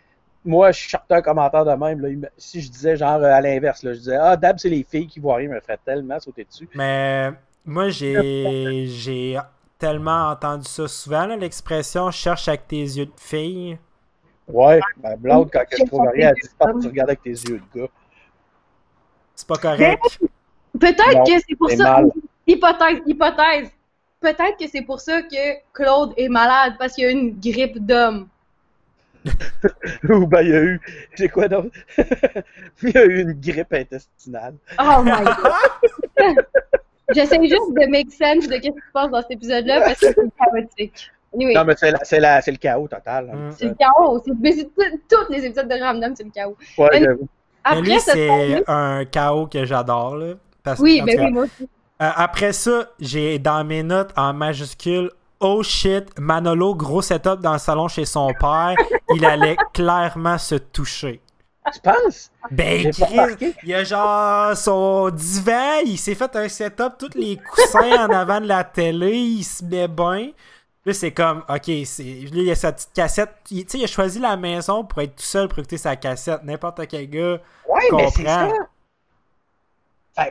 moi, je sortais un commentaire de même, si je disais genre à l'inverse, je disais Ah, Dab, c'est les filles qui voient rien, me ferait tellement sauter dessus. Mais moi, j'ai j'ai tellement entendu ça souvent, l'expression cherche avec tes yeux de fille. Ouais, ma blonde, quand je trouve rien, elle dit pas tu regardes avec tes yeux de gars. C'est pas correct. Peut-être que c'est pour ça. Hypothèse, hypothèse peut-être que c'est pour ça que Claude est malade, parce qu'il y a une grippe d'homme. Ou ben il y a eu. C'est quoi donc? il y a eu une grippe intestinale. Oh my god! J'essaie juste de make sense de ce qui se passe dans cet épisode-là parce que c'est chaotique. Non, mais c'est, le chaos total. Hein. C'est le chaos. C'est, tous les épisodes de Random, c'est le chaos. Ouais. Après, lui, c'est un chaos que j'adore. Là, oui, mais ben oui, moi aussi. Euh, après ça, j'ai dans mes notes en majuscule oh shit, Manolo, gros setup dans le salon chez son père, il allait clairement se toucher. Tu penses? Ben, il y a genre son divan, il s'est fait un setup, tous les coussins en avant de la télé, il se met bien. Là, c'est comme, ok, c'est, là, il y a sa petite cassette. Tu sais, il a choisi la maison pour être tout seul pour écouter sa cassette. N'importe quel gars ouais, Mais c'est ça.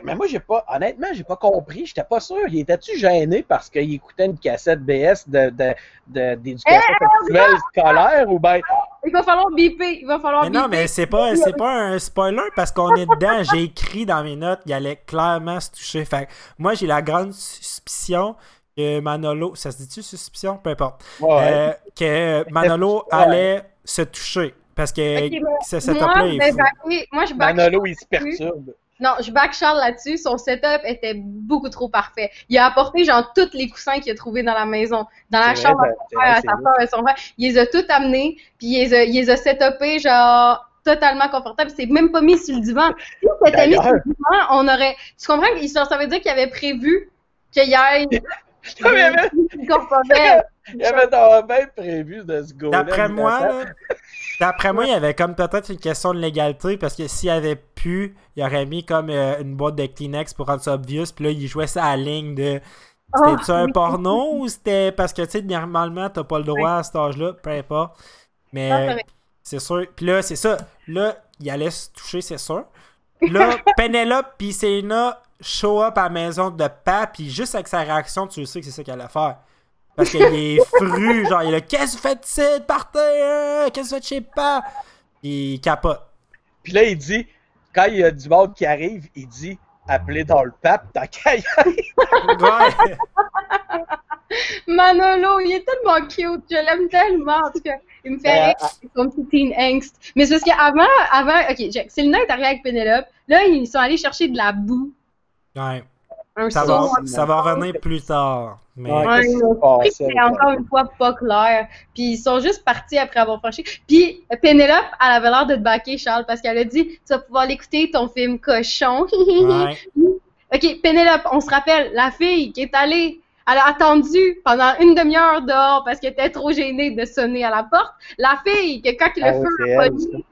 Mais moi, j'ai pas, honnêtement, j'ai pas compris. J'étais pas sûr. Il était-tu gêné parce qu'il écoutait une cassette BS de, de, d'éducation eh, sexuelle scolaire ou ben? Il va falloir biper. Il va falloir mais Non, mais c'est pas, c'est pas un spoiler parce qu'on est dedans. J'ai écrit dans mes notes, il allait clairement se toucher. Fait moi, j'ai la grande suspicion que Manolo, ça se dit-tu suspicion? Peu importe. Euh, que Manolo allait se toucher. Parce que ce setup-là est Moi, je Manolo, il se perturbe. Non, je back Charles là-dessus. Son setup était beaucoup trop parfait. Il a apporté genre tous les coussins qu'il a trouvés dans la maison, dans la chambre à, sa soeur, à son frère. Il les a tous amenés, puis il les a, il les a setupés genre totalement confortable. C'est même pas mis sur le divan. Si c'était mis sur le divan, on aurait. Tu comprends? Ça veut dire qu'il avait prévu qu'il y ait il avait, il avait même prévu de se go D'après moi, d'après moi, il y avait comme peut-être une question de légalité parce que s'il avait pu, il aurait mis comme euh, une boîte de Kleenex pour rendre ça obvious. Puis là, il jouait ça à la ligne de c'était-tu un oh, porno ou c'était parce que tu sais, normalement, t'as pas le droit à cet âge-là, peu importe. Mais c'est sûr. Puis là, c'est ça. Là, il allait se toucher, c'est sûr. Là, Penelope puis Sena show up à la maison de Pa, puis juste avec sa réaction, tu sais que c'est ça qu'elle allait faire. Parce qu'il est fru, genre, il est là, qu'est-ce que vous faites ici, partez, hein? qu'est-ce que vous faites chez Pa? Il capote. Puis là, il dit, quand il y a du monde qui arrive, il dit, appelez dans le pape, dans ouais. Manolo, il est tellement cute, je l'aime tellement, en tout cas. Il me fait rire, son petit teen angst. Mais c'est parce qu'avant, avant, ok, c'est le est arrivé avec Penelope. Là, ils sont allés chercher de la boue Ouais. Ça va, ça va, revenir plus tard. Mais... c'est encore une fois pas clair. Puis ils sont juste partis après avoir franchi. Puis Pénélope, elle avait l'air de te baquer, Charles, parce qu'elle a dit Tu vas pouvoir l'écouter, ton film cochon. ok, Pénélope, on se rappelle, la fille qui est allée elle a attendu pendant une demi-heure dehors parce qu'elle était trop gênée de sonner à la porte. La fille, que quand le, ah feu a pogné,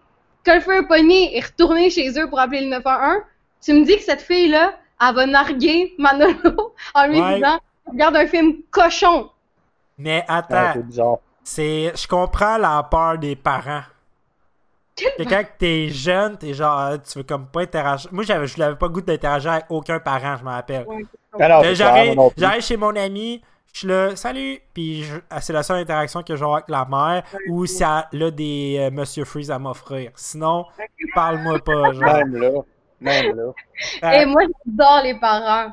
quand le feu a pogné, est retournée chez eux pour appeler le 911, tu me dis que cette fille-là, elle va narguer Manolo en lui disant Regarde un film cochon. Mais attends, c'est je comprends la peur des parents. C'est quand t'es jeune, t'es genre, tu veux comme pas interagir. Moi, j'avais, je n'avais pas le goût d'interagir avec aucun parent, je me rappelle. j'arrive, chez mon ami, je suis là, salut! Puis c'est la seule interaction que j'ai avec la mère ou si elle a des euh, Monsieur Freeze à m'offrir. Sinon, parle-moi pas. Genre. Même là. Même là. Et moi, j'adore les parents.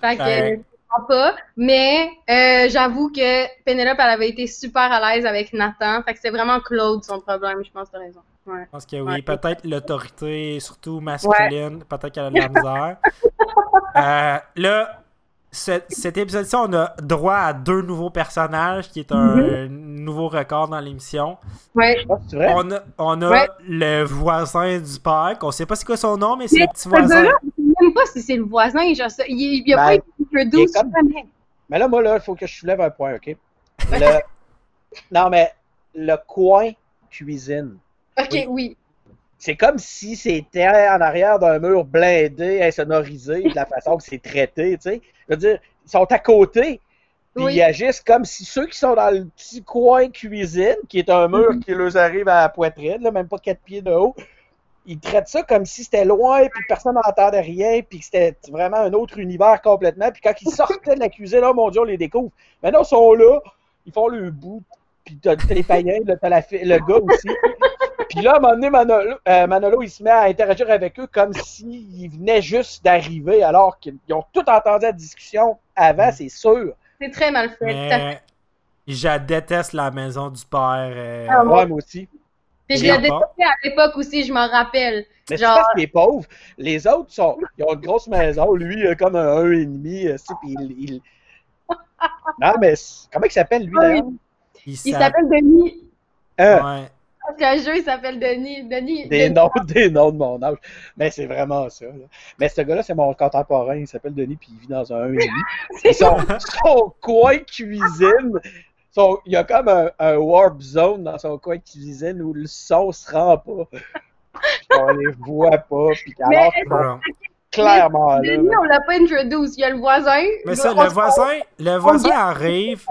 Fait que, pas. Mais euh, j'avoue que Penelope, elle avait été super à l'aise avec Nathan. Fait que c'est vraiment Claude son problème, je pense que t'as raison. Ouais. Je pense que oui, peut-être l'autorité, surtout masculine, peut-être qu'elle a de la misère. euh, là, cet épisode-ci, on a droit à deux nouveaux personnages, qui est un mm-hmm. nouveau record dans l'émission. Ouais. Ah, on a, on a le voisin du parc. On sait pas c'est quoi son nom, mais c'est le petit voisin. Je sais même pas si c'est le voisin. il, il, a pas été un peu doux. Mais là, moi, là, il faut que je soulève un point, OK? non, mais le coin cuisine. OK, oui c'est comme si c'était en arrière d'un mur blindé, insonorisé, de la façon que c'est traité, tu sais. Je veux dire, ils sont à côté, puis ils agissent comme si ceux qui sont dans le petit coin cuisine, qui est un mur mhm. qui leur arrive à la poitrine, là, même pas quatre pieds de haut, ils traitent ça comme si c'était loin, puis personne n'entendait rien, puis que c'était vraiment un autre univers complètement. Puis quand ils sortaient de la cuisine, là, mon Dieu, on les découvre. Maintenant, ils sont là, ils font le bout, puis t'as les païens, t'as le gars aussi. Puis là, à un moment donné, euh, Manolo, il se met à interagir avec eux comme s'ils venaient juste d'arriver, alors qu'ils ont tout entendu la discussion avant, c'est sûr. C'est très mal fait. Mais... Je déteste la maison du père. Euh... Ah, moi aussi. Puis je l'ai détesté à l'époque aussi, je m'en rappelle. Mais Genre... c'est parce qu'il est pauvre. Les autres, sont, ils ont une grosse maison. Lui, il a comme un 1,5. Puis il, il... Non, mais comment il s'appelle, lui, d'ailleurs? Il, s'appelle Denis. Euh, ouais. Parce qu'un jeu, il s'appelle Denis. Denis. Des, Noms, des noms de mon âge. Mais c'est vraiment ça. Mais ce gars-là, c'est mon contemporain. Il s'appelle Denis, puis il vit dans un 1,5. son, son coin cuisine. Son, il y a comme un, warp zone dans son coin cuisine où le son se rend pas. on les voit pas. Puis alors, clairement là. Denis, on l'a pas introduit. Il y a le voisin. Mais ça, le voisin, le voisin arrive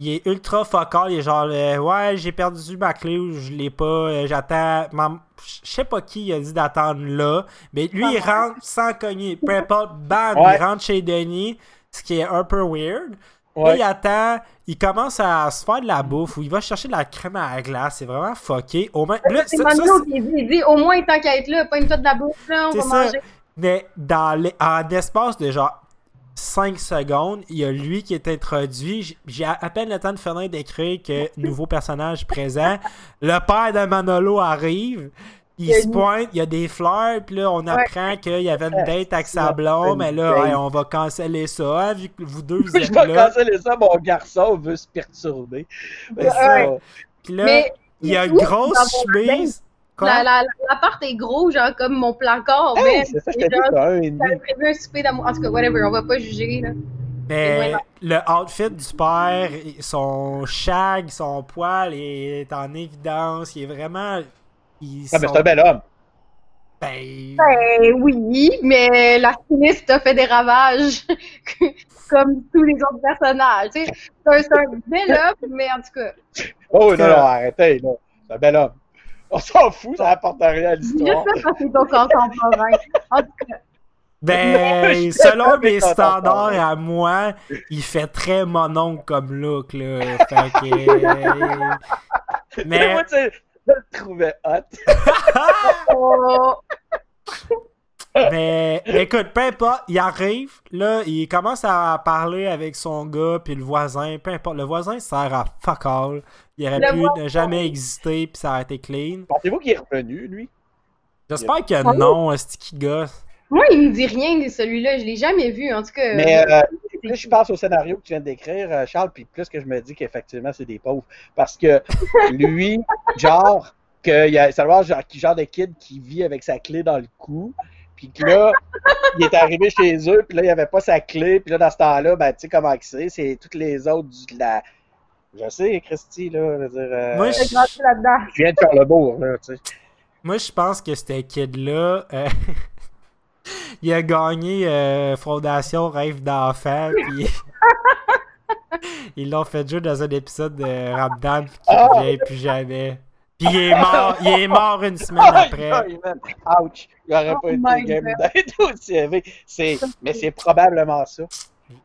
il est ultra focal. Il est genre, euh, ouais, j'ai perdu ma clé ou je l'ai pas. Euh, j'attends. Je sais pas qui a dit d'attendre là. Mais lui, il rentre sans cogner. Peu importe, bam, il rentre chez Denis. Ce qui est un peu weird. Là, il attend, il commence à se faire de la bouffe ou il va chercher de la crème à la glace. C'est vraiment fucké. Au moins, c'est Mando qui dit, il dit au moins tant qu'à être là, pas une de la bouffe, là, on va ça. manger. Mais dans les, en espace de genre 5 secondes, il y a lui qui est introduit. J'ai à peine le temps de finir d'écrire que nouveau personnage présent. Le père de Manolo arrive. Il se pointe, il y a des fleurs, puis là, on apprend qu'il y avait une date avec sa blonde, mais là, on va canceller ça, hein, vu que vous deux, vous êtes. Je vais canceller ça, mon garçon veut se perturber. Mais ça... Puis là, il y a une grosse chemise la, la, L'appart est gros, genre comme mon placard. mais c'est ça, je t'ai dit, c'est un et demi. prévu un souper d'amour. En tout cas, whatever, on va pas juger, là. Mais le outfit du père, son shag, son poil est en évidence. Il est vraiment. Il ah, mais c'est un bel homme. Ben... ben oui, mais la styliste a fait des ravages comme tous les autres personnages. C'est un, un bel homme, mais en tout cas. Oh non, non, arrêtez, là. C'est un bel homme. On s'en fout, ça apporte rien à l'histoire. C'est ton contemporain. En tout cas. Ben, selon mes standards à moi, il fait très mononcle comme look, là. Fait que... Mais... Moi, tu je le trouvais hot. oh. Mais écoute, peu importe, il arrive, là, il commence à parler avec son gars, puis le voisin, peu importe, le voisin sert à fuck all. Il aurait pu ne jamais exister, puis ça aurait été clean. Pensez-vous qu'il est revenu, lui? J'espère que non, c'est qui gosse. Moi, il me dit rien, celui-là, je l'ai jamais vu, en tout cas. Mais euh, plus je pense au scénario que tu viens de décrire, euh, Charles, puis plus que je me dis qu'effectivement, c'est des pauvres. Parce que lui, genre, que y a, savoir genre, genre de kid qui vit avec sa clé dans le cou, puis là, il est arrivé chez eux, puis là, il avait pas sa clé. Puis là, dans ce temps-là, ben, tu sais comment c'est, c'est toutes les autres de la... Je sais, Christy, là, je veux dire... Euh, Moi, je... je viens de faire le beau, là, tu sais. Moi, je pense que c'était kid-là... Euh, il a gagné euh, Fondation Rêve d'enfant, puis... Ils l'ont fait jouer dans un épisode de Ramdan, puis qui ne revient plus jamais. Puis il est mort, il est mort une semaine après. Ouch! Il aurait pas oh été game d'être aussi élevé. Mais c'est probablement ça.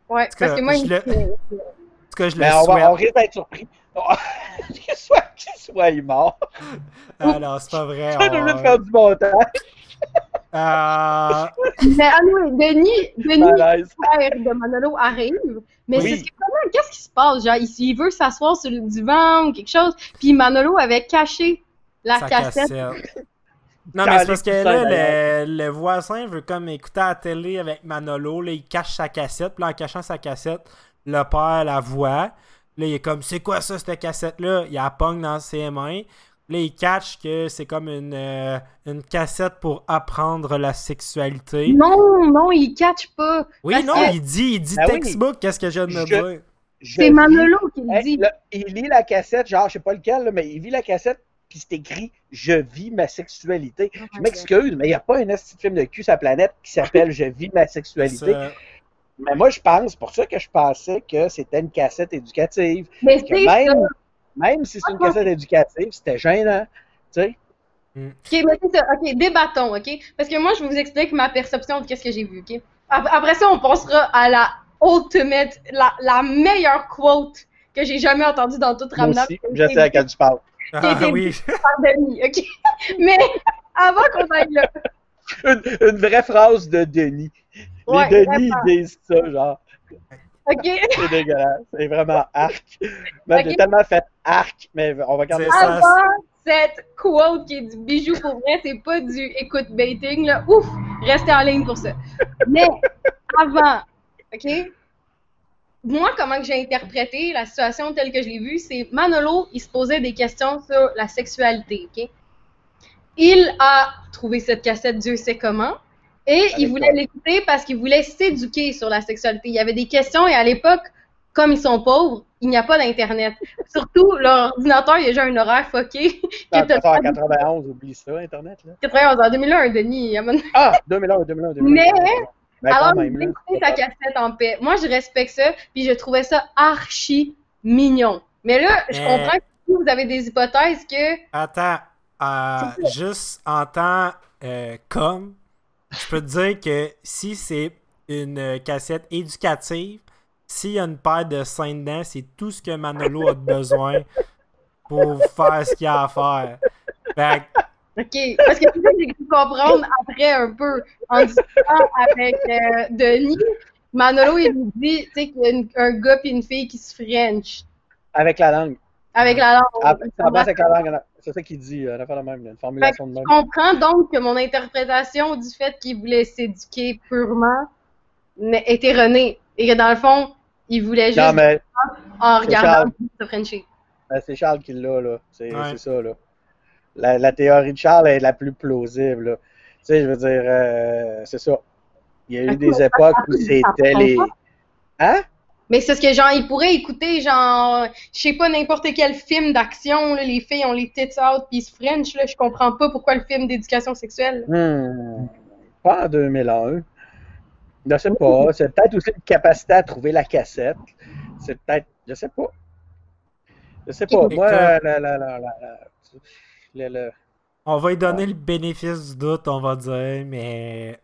Ouais, parce que moi, je le... En tout cas, je Mais le on, souhaite. Va, on risque d'être surpris. qu'il soit, qu'il soit mort. Non, c'est pas vrai. On devrait faire du montage. Euh... Mais anyway, Denis, Denis le frère de Manolo arrive. Mais c'est comment, qu'est-ce qui se passe? Genre, il, veut s'asseoir sur le divan ou quelque chose, puis Manolo avait caché la cassette. Non, mais c'est parce que là, le, voisin veut comme écouter la télé avec Manolo. Là, il cache sa cassette. Puis en cachant sa cassette, le père la voit. Là, il est comme, c'est quoi ça, cette cassette-là? Il a pogne dans ses mains. Là, il catch que c'est comme une, euh, une cassette pour apprendre la sexualité. Non, non, il catch pas. Oui, non, il dit, il dit ben textbook, qu'est-ce que je viens de me dire? C'est Manolo qui le dit. il lit la cassette, genre, je sais pas lequel, mais il lit la cassette, puis c'est écrit Je vis ma sexualité. Oh je m'excuse, mais il n'y a pas un petit film de cul sur la planète qui s'appelle Je vis ma sexualité. Mais moi, je pense, pour ça que je pensais que c'était une cassette éducative. Mais c'est même, même si c'est une cassette éducative, c'était gênant. Tu sais? Mm. OK, mais c'est ça. OK, débattons, OK? Parce que moi, je vous explique ma perception de ce que j'ai vu, OK? Après ça, on passera à la ultimate, la, la meilleure quote que j'ai jamais entendue dans toute Ramna. Je sais à quel tu parles. Ah, oui. Par Denis, OK? Mais avant qu'on aille là. Une, une, vraie phrase de Denis. Les Denis, ils disent ça, genre. OK. C'est dégueulasse. C'est vraiment arc. J'ai tellement fait arc, mais on va garder ça. Avant cette quote qui est du bijou pour vrai, c'est pas du écoute baiting, là. Ouf! Restez en ligne pour ça. Mais avant, OK? moi, comment que j'ai interprété la situation telle que je l'ai vue, c'est Manolo, il se posait des questions sur la sexualité, OK? Il a trouvé cette cassette, Dieu sait comment, et il voulait l'écouter parce qu'il voulait s'éduquer sur la sexualité. Il y avait des questions, et à l'époque, comme ils sont pauvres, il n'y a pas d'Internet. Surtout, leur ordinateur, il y a déjà un horaire fucké. En 91, oublie ça, Internet. Là. 91, en 2001, Denis. Ah, 2001, 2001, 2001. Mais, ben, alors, il écouté sa cassette en paix. Moi, je respecte ça, puis je trouvais ça archi mignon. Mais là, je comprends que vous avez des hypothèses que. Attends, euh, juste en temps euh, comme, je peux te dire que si c'est une cassette éducative, s'il y a une paire de seins dedans, c'est tout ce que Manolo a besoin pour faire ce qu'il a à faire. Fait OK. Parce que j'ai pu comprendre après un peu, en discutant avec euh, Denis, Manolo, il nous dit, tu sais, qu'il y a un gars et une fille qui se French. Avec la langue. Avec la langue. Ah, avec la langue. C'est ça qu'il dit, euh, la même, une formulation de même. Je comprends donc que mon interprétation du fait qu'il voulait s'éduquer purement était erronée. Et que dans le fond, il voulait juste mais en regardant se Frencher. Ben, c'est Charles qui l'a, là. C'est ça, là la, théorie de Charles est la plus plausible. Tu sais, je veux dire, euh, c'est ça. Il y a eu des époques où c'était les. Hein? Mais c'est ce que, genre, il pourrait écouter, genre, je sais pas, n'importe quel film d'action, les filles ont les tits out puis ils se French, là, je comprends pas pourquoi le film d'éducation sexuelle. Hmm. Pas en 2001. Je sais pas. C'est peut-être aussi une capacité à trouver la cassette. C'est peut-être. Je sais pas. Je sais pas. Moi, la, la, la, la on va lui donner le bénéfice du doute, on va dire, mais.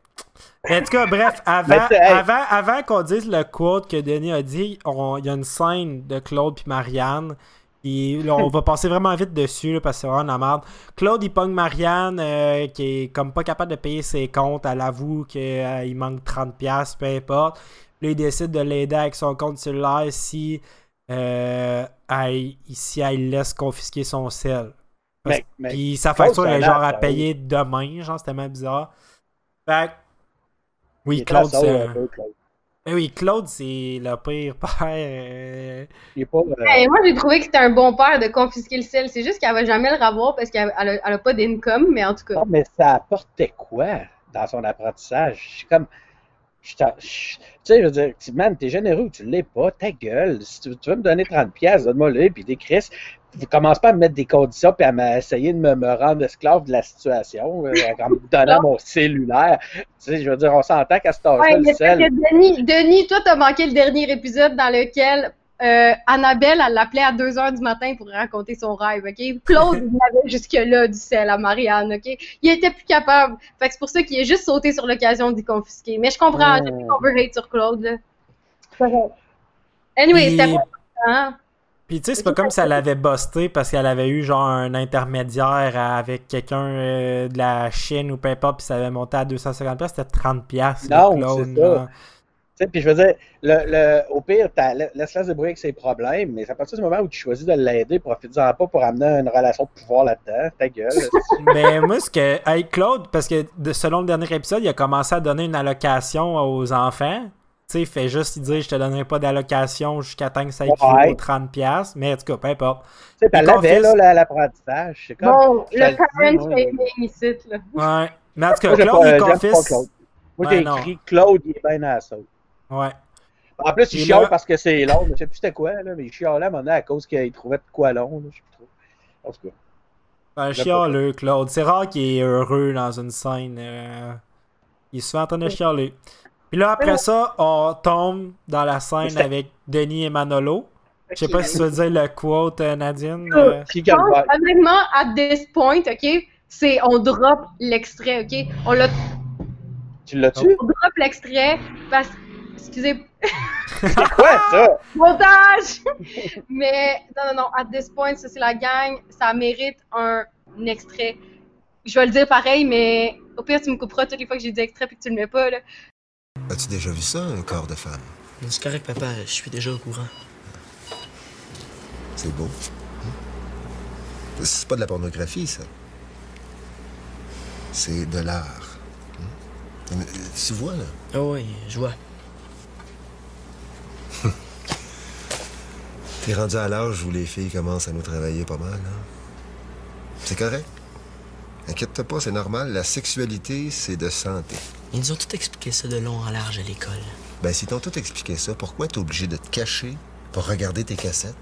En tout cas, bref, avant, avant, avant qu'on dise le quote que Denis a dit, il y a une scène de Claude et Marianne. Et on va passer vraiment vite dessus parce que c'est vraiment la merde. Claude, il pogne Marianne euh, qui est comme pas capable de payer ses comptes. Elle avoue qu'il euh, manque 30$, peu importe. Là, il décide de l'aider avec son compte cellulaire si, euh, elle, si elle laisse confisquer son sel. Puis sa facture est genre à payer demain, genre, c'était même bizarre. Fait oui, Claude, c'est. Eh oui, Claude, c'est le pire père. Euh, Il est pas, euh, hey, moi, j'ai trouvé que c'était un bon père de confisquer le sel. C'est juste qu'elle va jamais le revoir parce qu'elle a, pas d'income, mais en tout cas. Non, mais ça apportait quoi dans son apprentissage? Je suis comme. Tu sais, je veux dire, man, t'es généreux ou tu l'es pas, ta gueule. Si tu, veux me donner 30$, donne-moi-le, puis des Chris commence pas à me mettre des conditions puis à m'essayer de me, me, rendre esclave de la situation euh, en me donnant mon cellulaire. Tu sais, je veux dire, on s'entend qu'à ce âge-là, ouais, Denis, Denis, toi, t'as manqué le dernier épisode dans lequel euh, Annabelle, elle l'appelait à 2 h du matin pour raconter son rêve, OK? Claude, il avait jusque-là du sel à Marianne, OK? Il était plus capable. Fait que c'est pour ça qu'il est juste sauté sur l'occasion d'y confisquer. Mais je comprends, j'ai qu'on veut hate sur Claude, là. Anyway, c'était pas... Puis tu sais, c'est pas comme si elle avait busté parce qu'elle avait eu genre un intermédiaire avec quelqu'un euh, de la Chine ou peu importe, puis ça avait monté à 250$, c'était 30$. Non, c'est ça. Puis je veux dire, le, le, au pire, laisse-la se débrouiller avec ses problèmes, mais à partir du moment où tu choisis de l'aider, profite-en pas pour amener une relation de pouvoir là-dedans, ta gueule. mais moi, ce que. Hey, Claude, parce que selon le dernier épisode, il a commencé à donner une allocation aux enfants sais, fait juste dire je te donnerai pas d'allocation jusqu'à temps que ça équivaut ouais. 30$, mais en tout cas, peu importe. Tu sais, elle l'avait, là, l'apprentissage. C'est comme. Bon, le parent shaming ici, là. Ouais. Mais en tout cas, Claude, il confisque. Moi, j'ai écrit Claude, il est bien à ça. Ouais. En plus, il chiale parce que c'est long. Je sais plus c'était quoi, là, mais il chialait à un moment donné à cause qu'il trouvait de quoi long, là, je sais plus trop. En tout cas. Un chialeux, Claude. C'est rare qu'il est heureux dans une scène. Euh... Il est souvent en train de chialer. Puis là, après ça, on tombe dans la scène avec Denis et Manolo. Je sais pas si tu veux dire le quote, euh, Nadine. Euh... Honnêtement, at this point, OK, c'est on drop l'extrait, OK? On l'a... Tu l'as-tu? On drop l'extrait parce... Excusez... c'est quoi, ça? Montage! Mais, non, non, non, at this point, ça, c'est la gang. Ça mérite un extrait. Je vais le dire pareil, mais au pire, tu me couperas toutes les fois que j'ai dit extrait puis que tu le mets pas, là. As-tu déjà vu ça, un corps de femme? C'est correct, papa. Je suis déjà au courant. C'est beau. C'est pas de la pornographie, ça. C'est de l'art. Tu vois, là? Oh oui, je vois. T'es rendu à l'âge où les filles commencent à nous travailler pas mal, hein? C'est correct. Inquiète-toi pas, c'est normal. La sexualité, c'est de santé. Ils nous ont tout expliqué ça de long en large à l'école. Ben, si t'ont tout expliqué ça, pourquoi t'es obligé de te cacher pour regarder tes cassettes?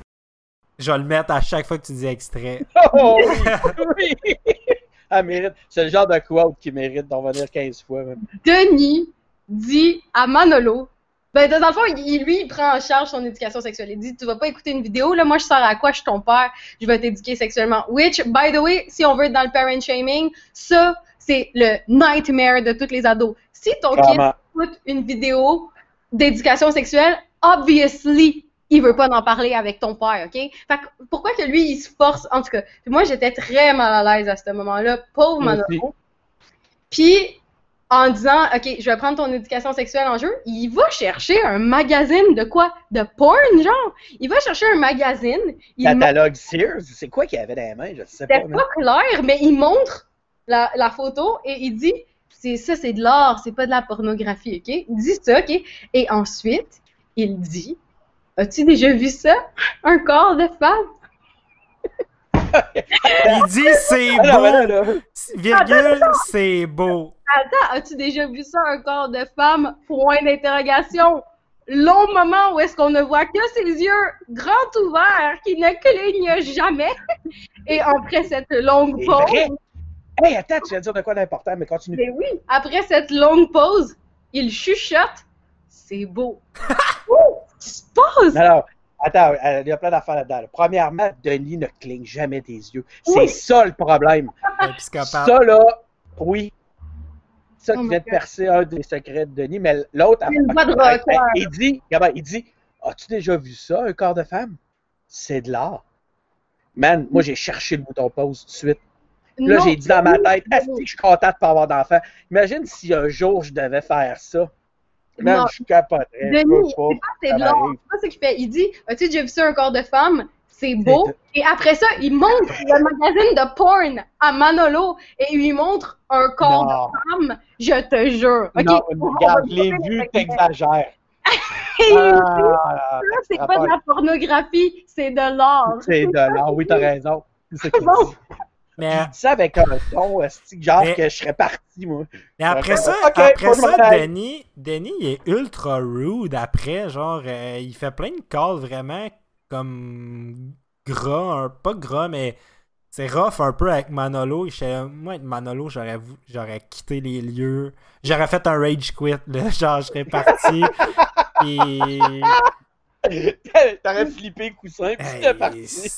Je vais le mettre à chaque fois que tu dis extrait. Oh oui! oui. Elle mérite. C'est le genre de quote qui mérite d'en venir 15 fois. Même. Denis dit à Manolo ben, dans le fond, il, lui, il prend en charge son éducation sexuelle. Il dit, tu vas pas écouter une vidéo, là, moi, je sors à quoi, je suis ton père, je vais t'éduquer sexuellement. Which, by the way, si on veut être dans le parent shaming, ça, c'est le nightmare de tous les ados. Si ton kid écoute une vidéo d'éducation sexuelle, obviously, il veut pas en parler avec ton père, OK? Fait que, pourquoi que lui, il se force, en tout cas, moi, j'étais très mal à l'aise à ce moment-là, pauvre Manolo. Puis, en disant, OK, je vais prendre ton éducation sexuelle en jeu, il va chercher un magazine de quoi? De porn, genre? Il va chercher un magazine. Catalogue Sears? C'est quoi qu'il y avait dans les mains? Je sais pas. C'est pas clair, mais il montre la, la photo et il dit, c'est ça, c'est de l'art, c'est pas de la pornographie, OK? Il dit ça, OK? Et ensuite, il dit, as-tu déjà vu ça? Un corps de femme? Il dit c'est beau. Virgule, c'est beau. Attends, as-tu déjà vu ça, un corps de femme? Point d'interrogation. Long moment où est-ce qu'on ne voit que ses yeux grands ouverts qui ne clignent jamais. Et après cette longue pause. Hey, attends, tu viens de dire de quoi d'important, mais continue. Mais oui, après cette longue pause, il chuchote. C'est beau. oh, qui se passe? Alors, Attends, il y a plein d'affaires là-dedans. Premièrement, Denis ne cligne jamais des yeux. C'est ça le problème. ça, là, oui. Ça qui oh vient de percer un des secrets de Denis, mais l'autre, il, dit, il dit As-tu déjà vu ça, un corps de femme? C'est de l'art. Man, moi, j'ai cherché le bouton pause tout de suite. Là, j'ai dit dans ma tête Est-ce que je suis content de ne pas avoir d'enfant Imagine si un jour je devais faire ça. Même, je suis capoté. Denis, c'est de l'art. C'est pas ce qu'il fait. Il dit As-tu déjà vu ça, un corps de femme? C'est beau. Et après ça, il montre le magazine de porn à Manolo et il lui montre un corps de femme. Je te jure. Non, regarde, je l'ai vu, t'exagères. ah, c'est pas de la pornographie, c'est de l'art. C'est de l'art, oui, t'as raison. C'est bon. Mais... Il dit ça avec un ton, genre que je serais parti, moi. Mais après ça, après ça Denis, Denis, il est ultra rude après. Genre, euh, il fait plein de calls vraiment comme gras, pas gras, mais c'est rough un peu avec Manolo. moi, avec Manolo, j'aurais, j'aurais quitté les lieux. J'aurais fait un rage quit, là. Genre, je serais parti. et... T'aurais flippé coussin, puis hey, parti.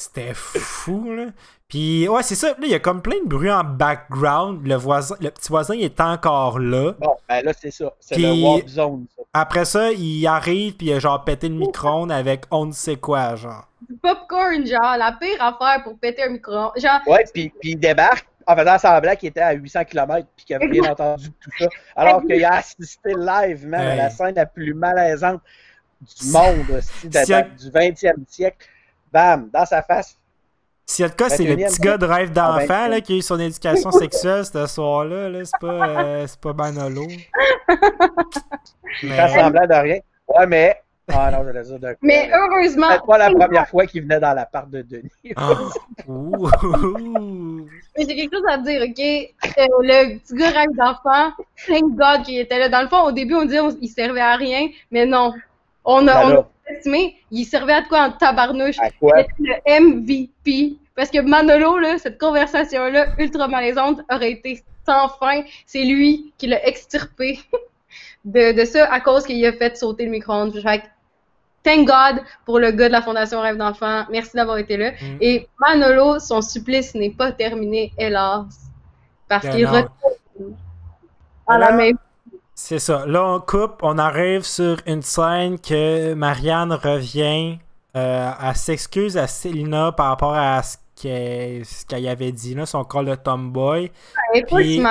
C'était fou, là. Puis, ouais, c'est ça. Là, il y a comme plein de bruit en background. Le, voisin, le petit voisin, il est encore là. Bon, ben là, c'est ça. C'est le warp zone, ça. Après ça, il arrive, puis il a genre pété le micro-ondes avec on ne sait quoi, genre. Du popcorn, genre, la pire affaire pour péter un micro-ondes. Genre... Ouais, puis, puis il débarque en faisant semblant qu'il était à 800 km puis qu'il avait rien entendu tout ça. Alors qu'il a assisté live, même, à la scène la plus malaisante du monde, aussi, du 20e siècle. Bam, dans sa face, a de cas, c'est le petit gars de rêve ah, ben, d'enfant qui a eu son éducation sexuelle ce soir-là. -là, c'est pas, euh, pas Manolo. Il fait semblant de rien. Ouais, mais. Ah non, je dire de Mais heureusement. C'est pas la première fois qu'il venait dans l'appart de Denis. Ah. mais j'ai quelque chose à dire, OK? Euh, le petit gars rêve d'enfant, thank God qu'il était là. Dans le fond, au début, on disait qu'il servait à rien, mais non. On a, ben estimé, il servait à quoi en tabarnouche? C'était le MVP. Parce que Manolo, là, cette conversation-là, ultra malaisante, aurait été sans fin. C'est lui qui l'a extirpé de, de, ça à cause qu'il a fait sauter le micro-ondes. thank God pour le gars de la Fondation Rêve d'enfant. Merci d'avoir été là. Mm. Et Manolo, son supplice n'est pas terminé, hélas. Parce qu'il retourne à la même c'est ça. Là, on coupe, on arrive sur une scène que Marianne revient. Euh, elle s'excuse à Selina par rapport à ce qu'elle avait dit, là, son call de tomboy. Elle puis,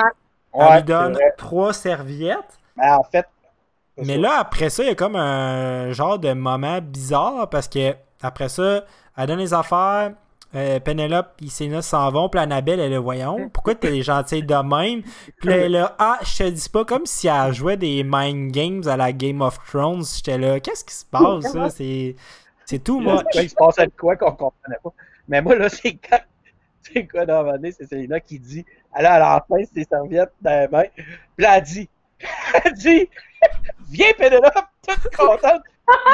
elle lui donne trois serviettes. Ben, en fait. Mais là, après ça, il y a comme un genre de moment bizarre parce que après ça, elle donne les affaires, euh, Penelope et Sénat s'en vont, puis Annabelle, elle est voyons, pourquoi t'es gentille de même? Puis là, là, ah, je te dis pas comme si elle jouait des mind games à la Game of Thrones. J'étais là, qu'est-ce qui se passe, ça? C'est. C'est tout, moi. Il se passait de quoi qu'on comprenait pas? Mais moi, là, c'est quand. C'est quoi dans la c'est Célina qui dit Elle a à la fin ses serviettes dans les mains. Puis là, elle dit Elle dit Viens, Pénélope, toute contente.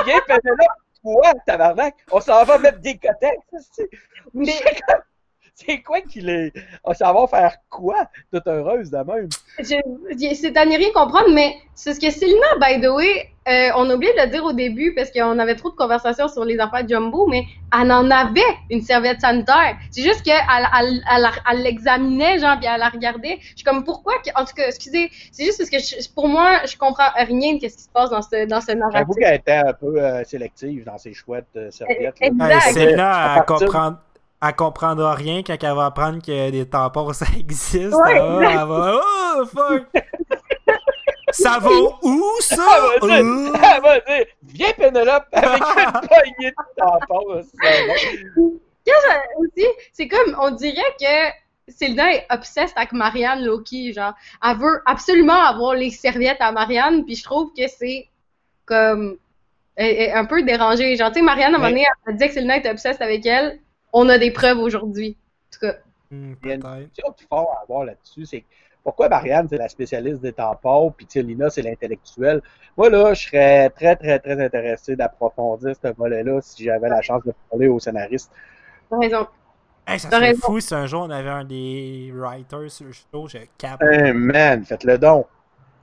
Viens, Pénélope, toi, tabarnak, on s'en va mettre des cotex. Mais c'est quoi qu'il est? On s'en va faire quoi? Toute heureuse de même? C'est à n'y rien comprendre, mais c'est ce que Célina, by the way, euh, on a oublié de le dire au début parce qu'on avait trop de conversations sur les affaires Jumbo, mais elle en avait une serviette sanitaire. C'est juste qu'elle elle, l'examinait, genre, puis elle la regardait. Je suis comme, pourquoi? En tout cas, excusez, c'est juste parce que pour moi, je comprends rien de ce qui se passe dans ce, dans ce narratif. J'avoue qu'elle était un peu euh, sélective dans ses chouettes de serviettes. Exact. Célina, elle comprend elle comprendra rien quand elle va apprendre que des tampons ça existe. elle va, oh fuck! ça va où ça? Elle va dire, elle va dire viens Pénélope avec une poignée de tampons. aussi, c'est comme, on dirait que Célina est obsesse avec Marianne Loki, genre, elle veut absolument avoir les serviettes à Marianne, puis je trouve que c'est comme un peu dérangé. Genre, tu sais, Marianne, à un moment donné, elle dit que Célina est obsesse avec elle, on a des preuves aujourd'hui. En tout cas. Hmm, il y a une question fort à avoir là-dessus, c'est pourquoi Marianne, c'est la spécialiste des tampons, puis Lina, c'est l'intellectuel. Moi, là, je serais très, très, très intéressé d'approfondir ce volet-là si j'avais la chance de parler au scénariste. T'as raison. ça serait fou si un jour on avait un des writers sur le show, je capte. Hey man, faites le don.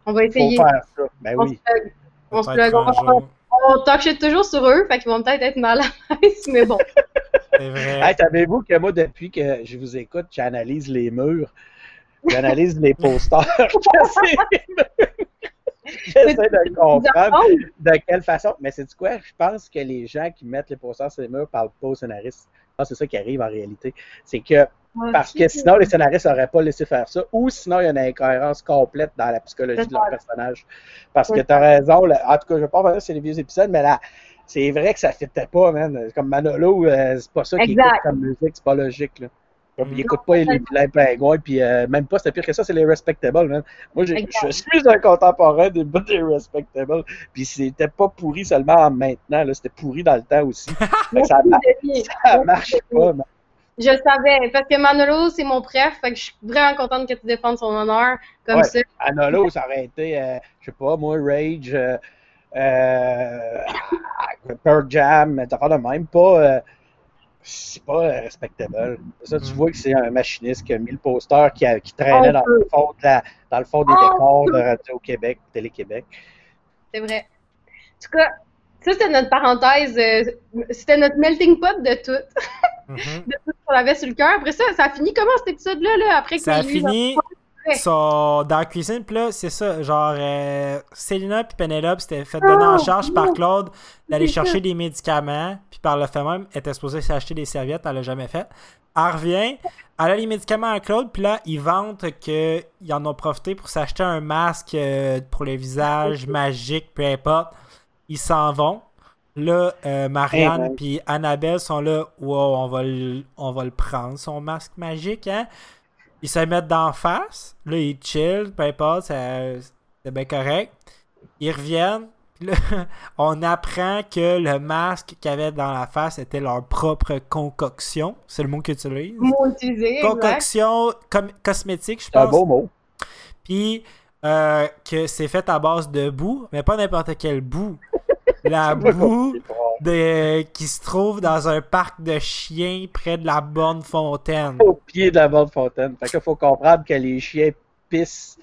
On va essayer. Faut faire ça. Ben on oui. Se on se plug. On, on talk toujours sur eux, fait qu'ils vont peut-être être mal à l'aise, mais bon. C'est vrai. Savez-vous que moi, depuis que je vous écoute, j'analyse les murs, j'analyse les posters, J'essaie de comprendre de quelle façon. Mais c'est quoi? Je pense que les gens qui mettent les posters sur les murs parlent pas aux scénaristes. c'est ça qui arrive en réalité. C'est que parce que sinon, les scénaristes n'auraient pas laissé faire ça, ou sinon, il y a une incohérence complète dans la psychologie de leur personnage. Parce que tu as raison, en tout cas, je ne vais pas revenir sur les vieux épisodes, mais là, c'est vrai que ça ne fitait pas, man. Comme Manolo, euh, c'est pas ça qu'il écoute comme musique, c'est pas logique, là. Comme, il écoute pas les vilains pingouins, puis euh, même pas, c'était pire que ça, c'est les Respectables, man. Moi, je suis un contemporain des, des Respectables, puis c'était pas pourri seulement maintenant, là, c'était pourri dans le temps aussi. ça, ça marche pas, man. Je le savais, parce que Manolo, c'est mon préf, fait que je suis vraiment contente que tu défendes son honneur comme ouais, ça. Manolo, ça aurait été, euh, je sais pas, moi, Rage, euh, Pearl Jam, t'as de même pas. Euh, c'est pas respectable. Ça, tu mm. vois que c'est un machiniste qui a mis le poster qui, qui traînait dans le, fond dans le fond des décors de Radio-Québec, Télé-Québec. C'est vrai. En tout cas, ça, c'était notre parenthèse. Euh, c'était notre melting pot de tout. Mm-hmm. de tout ce qu'on avait sur le cœur. Après ça, ça a fini comment cet épisode-là? Là, après ça a fini dans la cuisine, puis là, c'est ça, genre, euh, Célina puis Penelope s'étaient fait donner en charge par Claude d'aller chercher des médicaments, puis par le fait même, elle était supposée s'acheter des serviettes, elle l'a jamais fait. Elle revient, elle a les médicaments à Claude, puis là, ils vantent qu'ils en ont profité pour s'acheter un masque euh, pour le visage magique, peu importe. Ils s'en vont. Là, euh, Marianne puis Annabelle sont là, wow, on va, le, on va le prendre, son masque magique, hein? Ils se mettent d'en face. Là, ils chill, peu importe, c'est bien correct. Ils reviennent. Là, on apprend que le masque qu'il y avait dans la face était leur propre concoction. C'est le mot qu'ils utilisent. Mot utilisé, Concoction cosmétique, je pense. un beau mot. Puis euh, que c'est fait à base de boue, mais pas n'importe quelle boue. La boue de, qui se trouve dans un parc de chiens près de la borne fontaine. Au pied de la borne fontaine. Fait qu'il faut comprendre que les chiens pissent.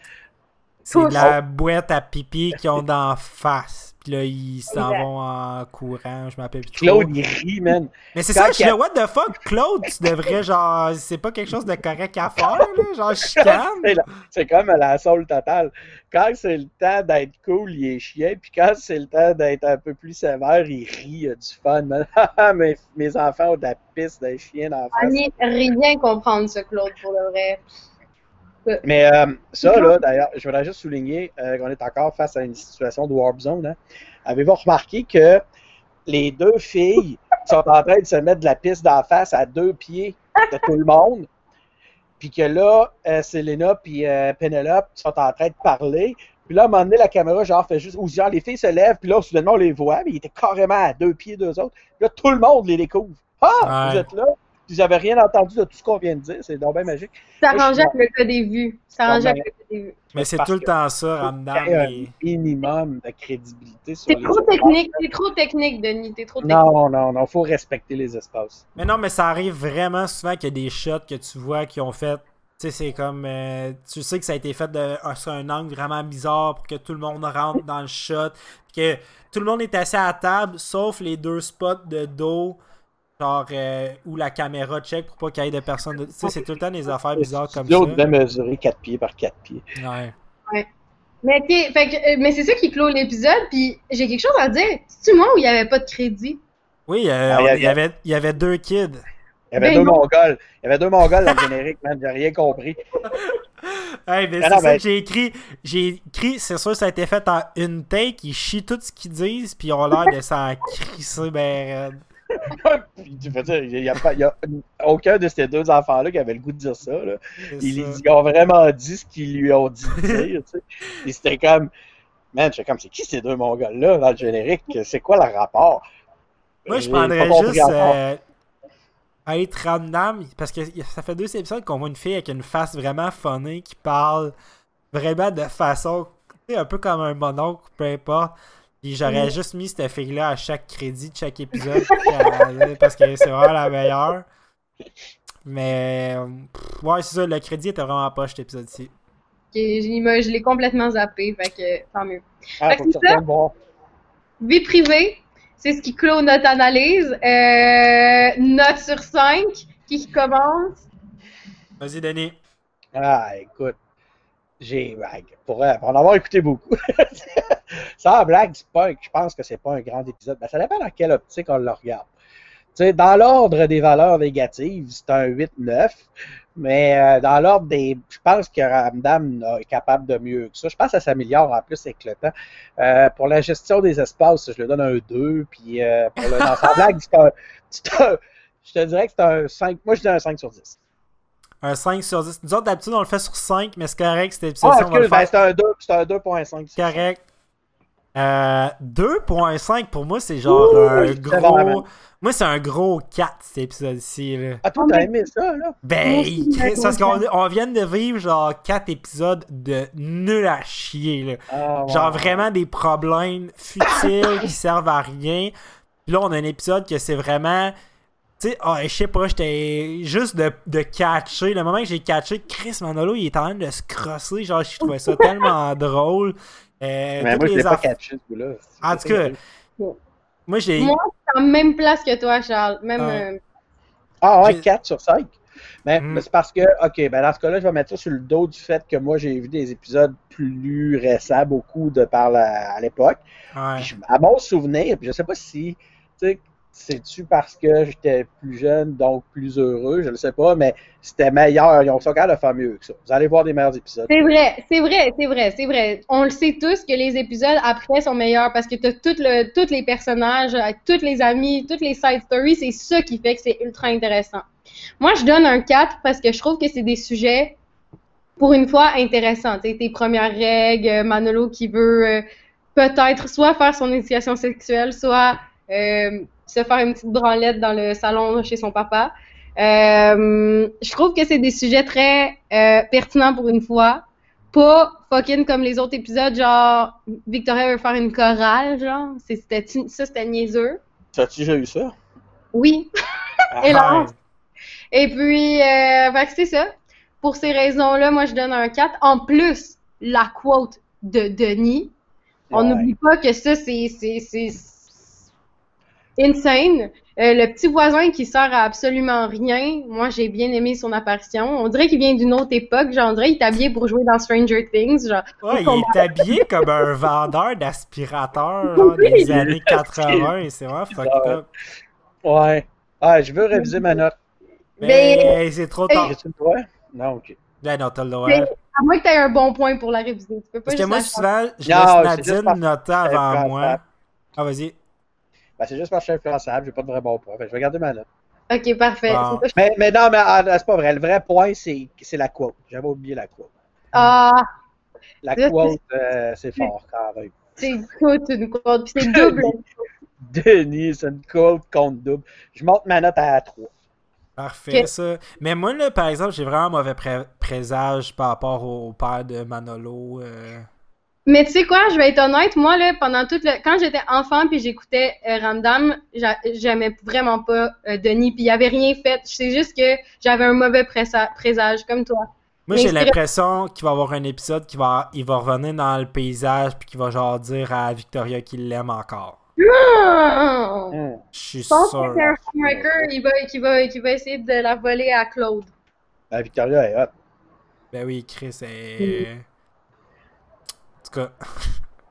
C'est la boîte à pipi qu'ils ont d'en face. Puis là, ils s'en vont en courant, je m'appelle Claude, il rit, man. Mais c'est ça, je dis, what the fuck, Claude, tu devrais, genre, c'est pas quelque chose de correct à faire, là, genre, chicane. c'est comme à la soul totale. Quand c'est le temps d'être cool, il est chien, puis quand c'est le temps d'être un peu plus sévère, il rit, il a du fun, man. mes, mes enfants ont de la piste d'un chien dans la face. On rien comprendre, ce Claude, pour le vrai. Mais euh, ça, là, d'ailleurs, je voudrais juste souligner euh, qu'on est encore face à une situation de Warp Zone. Hein. Avez-vous remarqué que les deux filles sont en train de se mettre de la piste d'en face à deux pieds de tout le monde? Puis que là, euh, Selena et Penelope sont en train de parler. Puis là, à un moment donné, la caméra, genre, fait juste. Ou genre, les filles se lèvent, puis là, soudainement, on les voit, mais ils étaient carrément à deux pieds d'eux autres. Puis là, tout le monde les découvre. Ah, vous êtes là? Puis j'avais rien entendu de tout ce qu'on vient de dire. C'est donc bien magique. Ça arrangeait avec le cas des vues. Ça arrangeait avec le cas des vues. Mais c'est tout le temps ça, Ramdam. un minimum de crédibilité sur T'es trop technique, t'es trop technique, Denis. T'es trop technique. Non, non, non, faut respecter les espaces. Mais non, mais ça arrive vraiment souvent qu'il y a des shots que tu vois qui ont fait tu sais, c'est comme. Euh, tu sais que ça a été fait de, sur un angle vraiment bizarre pour que tout le monde rentre dans le shot. Que tout le monde est assis à la table, sauf les deux spots de dos, genre euh, où la caméra check pour pas qu'il y ait de personnes. Tu sais, c'est tout le temps des affaires bizarres comme ça. devait mesurer 4 pieds par 4 pieds. Ouais. Ouais. Mais, fait euh, mais c'est ça qui clôt l'épisode, puis j'ai quelque chose à dire. C'est-tu moi où il n'y avait pas de crédit? Oui, ah, il, y avait, il y avait deux kids. Il y avait ben deux Mongols. Il y avait deux Mongols dans le générique, man. J'ai rien compris. hey, mais c'est ça que j'ai écrit. J'ai écrit, c'est sûr, ça a été fait en une take. Ils chient tout ce qu'ils disent, puis ils ont l'air de s'en crisser ben puis tu fais dire, il n'y a, a, aucun de ces deux enfants-là qui avait le goût de dire ça. Là. Ils, ils, ont vraiment dit ce qu'ils lui ont dit de dire. Tu sais. Et c'était comme, man, comme, c'est qui ces deux Mongols-là dans le générique? C'est quoi leur rapport? Moi, je prendrais juste être random, parce que ça fait deux épisodes qu'on voit une fille avec une face vraiment funny qui parle vraiment de façon, un peu comme un mononcle, peu importe. Puis j'aurais mm. juste mis cette fille-là à chaque crédit de chaque épisode parce que c'est vraiment la meilleure. Mais ouais, c'est ça, le crédit était vraiment pas cet épisode-ci. Ok, je l'ai complètement zappé, fait que tant mieux. Ah, fait que ça, vie privée, c'est ce qui clôt notre analyse. Euh, note sur 5. Qui commence? Vas-y, Denis. Ah, écoute. J'ai. Pour, en avoir écouté beaucoup. ça, blague, pas, je pense que c'est pas un grand épisode. Ben, ça dépend dans quelle optique on le regarde. sais, dans l'ordre des valeurs négatives, c'est un 8-9. Mais euh, dans l'ordre des. Je pense que Ramdam est capable de mieux que ça. Je pense que ça s'améliore en plus avec le temps. Euh, pour la gestion des espaces, je lui donne un 2. Puis euh, pour le blague, c'est un, Je te dirais que c'est un 5. Moi, je dis un 5 sur 10. Un 5 sur 10. Nous autres, d'habitude, on le fait sur 5, mais c'est correct. C'était. Ah, excuse, ben, c'est un 2. C'est un 2.5. Correct. 2.5 pour moi, c'est genre un gros. Moi, c'est un gros 4 cet épisode-ci. Ah, toi, t'as aimé ça, là? Ben, c'est parce qu'on on vient de vivre genre 4 épisodes de nul à chier. Là. Ah, genre vraiment des problèmes futiles qui servent à rien. Puis là, on a un épisode que c'est vraiment. Tu sais, oh, je sais pas, j'étais juste de, de catcher. Le moment que j'ai catché, Chris Manolo, il est en train de se crosser. Genre, je trouvais ça tellement drôle. Euh, mais moi, je l'ai pas catché, ce coup-là. En tout cas, moi, j'ai. Moi, je suis en même place que toi, Charles. Même. Ah, euh, ah ouais, 4 sur 5. Mais, mm. c'est parce que, OK, ben dans ce cas-là, je vais mettre ça sur le dos du fait que moi, j'ai vu des épisodes plus récents, beaucoup de par à l'époque. Ouais. À mon souvenir, puis je sais pas si, tu sais, c'est-tu parce que j'étais plus jeune, donc plus heureux? Je ne sais pas, mais c'était meilleur. Ils ont ça de faire mieux que ça. Vous allez voir des meilleurs épisodes. C'est vrai, c'est vrai, c'est vrai, c'est vrai. On le sait tous que les épisodes après sont meilleurs parce que tu as tous les personnages, tous les amis, toutes les side stories. C'est ça qui fait que c'est ultra intéressant. Moi, je donne un 4 parce que je trouve que c'est des sujets, pour une fois, intéressants. tes premières règles, Manolo qui veut euh, peut-être soit faire son éducation sexuelle, soit. Euh, se faire une petite branlette dans le salon chez son papa. Euh, je trouve que c'est des sujets très euh, pertinents pour une fois. Pas fucking comme les autres épisodes, genre Victoria veut faire une chorale, genre. C'était, ça, c'était niaiseux. As-tu déjà eu ça? Oui. Et là. Et puis, euh, c'est ça. Pour ces raisons-là, moi, je donne un 4. En plus, la quote de Denis. On n'oublie pas que ça, c'est, insane. Euh, le petit voisin qui sert à absolument rien, moi j'ai bien aimé son apparition. On dirait qu'il vient d'une autre époque, genre on dirait qu'il est habillé pour jouer dans Stranger Things. Genre, ouais, il est habillé comme un vendeur d'aspirateurs des années 80 c'est vraiment fucked up. Ouais. Ah, je veux réviser ma note. Mais, c'est trop tard. Tu le Non, ok. Ben non, t'as le droit. À moins que tu aies un bon point pour la réviser. Tu peux pas Parce que moi, souvent, je laisse Nadine noter avant moi. Ah, vas-y. Ben, c'est juste parce que je suis influençable, j'ai pas de vrai bon point. je vais garder ma note. Ok, parfait. Mais, mais, non, mais ah, c'est pas vrai. Le vrai point, c'est la quote. J'avais oublié la quote. Ah! La quote, euh, c'est fort quand même. C'est une quote, une quote, puis c'est double. Denis, c'est une quote contre double. Je monte ma note à 3. Parfait, ça. Mais moi, là, par exemple, j'ai vraiment un mauvais présage par rapport au père de Manolo. Euh. Mais tu sais quoi, je vais être honnête, moi, là, pendant toute le... Quand j'étais enfant puis j'écoutais euh, Ramdam, j'aimais vraiment pas euh, Denis, puis il avait rien fait. C'est juste que j'avais un mauvais présage, comme toi. Moi, j'ai l'impression qu'il va y avoir un épisode qui va, il va revenir dans le paysage puis qu'il va genre dire à Victoria qu'il l'aime encore. Je suis sûr. Je pense que c'est un filmmaker qui va, qui, va, qui va essayer de la voler à Claude. La Victoria est hot. Ben oui, Chris est. En tout cas.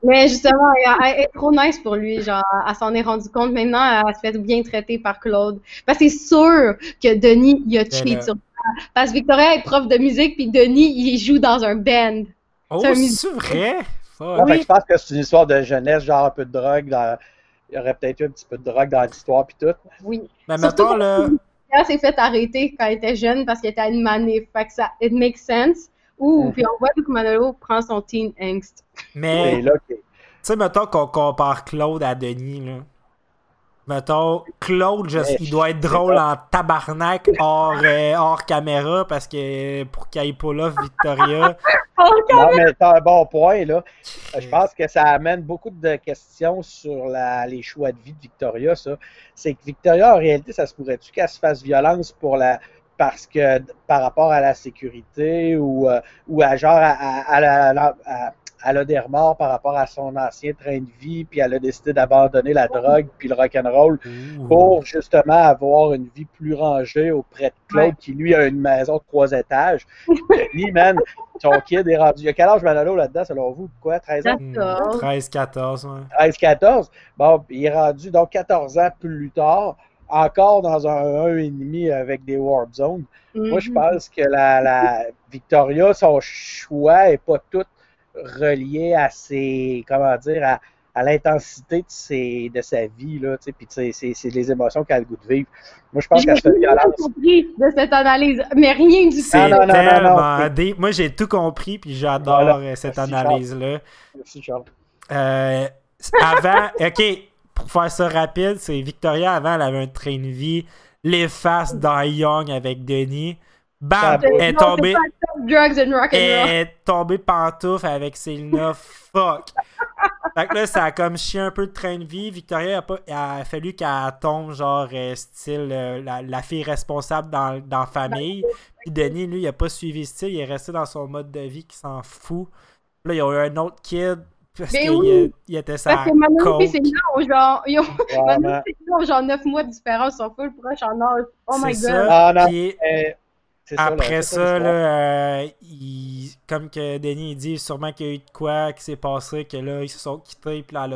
Mais justement, elle, est trop nice pour lui. Genre, elle s'en est rendue compte. Maintenant, elle se fait bien traiter par Claude. Parce que c'est sûr que Denis, il a cheat sur ça. Parce que Victoria est prof de musique, puis Denis, il joue dans un band. Oh, c'est vrai? je pense que c'est une histoire de jeunesse, genre un peu de drogue. Dans... Il y aurait peut-être eu un petit peu de drogue dans l'histoire, puis tout. Oui. Mais maintenant, là. Elle s'est fait arrêter quand elle était jeune parce qu'elle était à une manif. Fait que ça, it makes sense. Ouh, mm. puis on voit que Manolo prend son teen angst. Mais, tu sais, mettons qu'on compare Claude à Denis, là. Mettons, Claude, il doit être drôle en tabarnak hors, euh, hors caméra parce que pour qu'il ait pas là Victoria. non, mais t'as un bon point, là. Je pense que ça amène beaucoup de questions sur la, les choix de vie de Victoria, ça. C'est que Victoria, en réalité, ça se pourrait-tu qu'elle se fasse violence pour la parce que par rapport à la sécurité ou, euh, ou à genre à, la, elle a des remords par rapport à son ancien train de vie, puis elle a décidé d'abandonner la drogue puis le rock'n'roll pour justement avoir une vie plus rangée auprès de Claude, qui lui a une maison de trois étages. lui, man, son kid est rendu. Il y a quel âge Manolo là-dedans, selon vous? Quoi, 13 ans? 13, 14, ouais. 13, 14. Bon, il est rendu donc 14 ans plus tard encore dans un 1,5 avec des Warp Zones. Moi, je mhm. pense que la, la Victoria, son choix n'est pas tout relié à ses, comment dire, à, à l'intensité de, de sa vie, là, tu sais, puis c'est les émotions qu'elle a le goût de vivre. Moi, je pense qu'elle se fait violence. J'ai compris de cette analyse, mais rien du tout. Non, non, non, Moi, j'ai tout compris, puis j'adore euh, cette analyse-là. Merci, Charles. Euh, avant, OK, pour faire ça rapide, c'est Victoria, avant, elle avait un train de vie, les faces dans Young avec Denis. Bam! Elle est tombée. Elle est tombée pantoufle avec Selena. Fuck! fait que là, ça a comme chié un peu de train de vie. Victoria, a, pas, a fallu qu'elle tombe, genre, euh, style, euh, la, fille responsable dans, dans la famille. Puis Denis, lui, il a pas suivi style. Il est resté dans son mode de vie qui s'en fout. Là, il y a eu un autre kid. Parce qu'il oui. il était ça. Parce que Manu et c'est genre, ils ont, genre 9 mois de différence, ils sont full proches en âge. Oh my god. Ça. Ah, non. Après ça, là, euh, comme que Denis dit, sûrement qu'il y a eu de quoi qui s'est passé, que là, ils se sont quittés, puis là,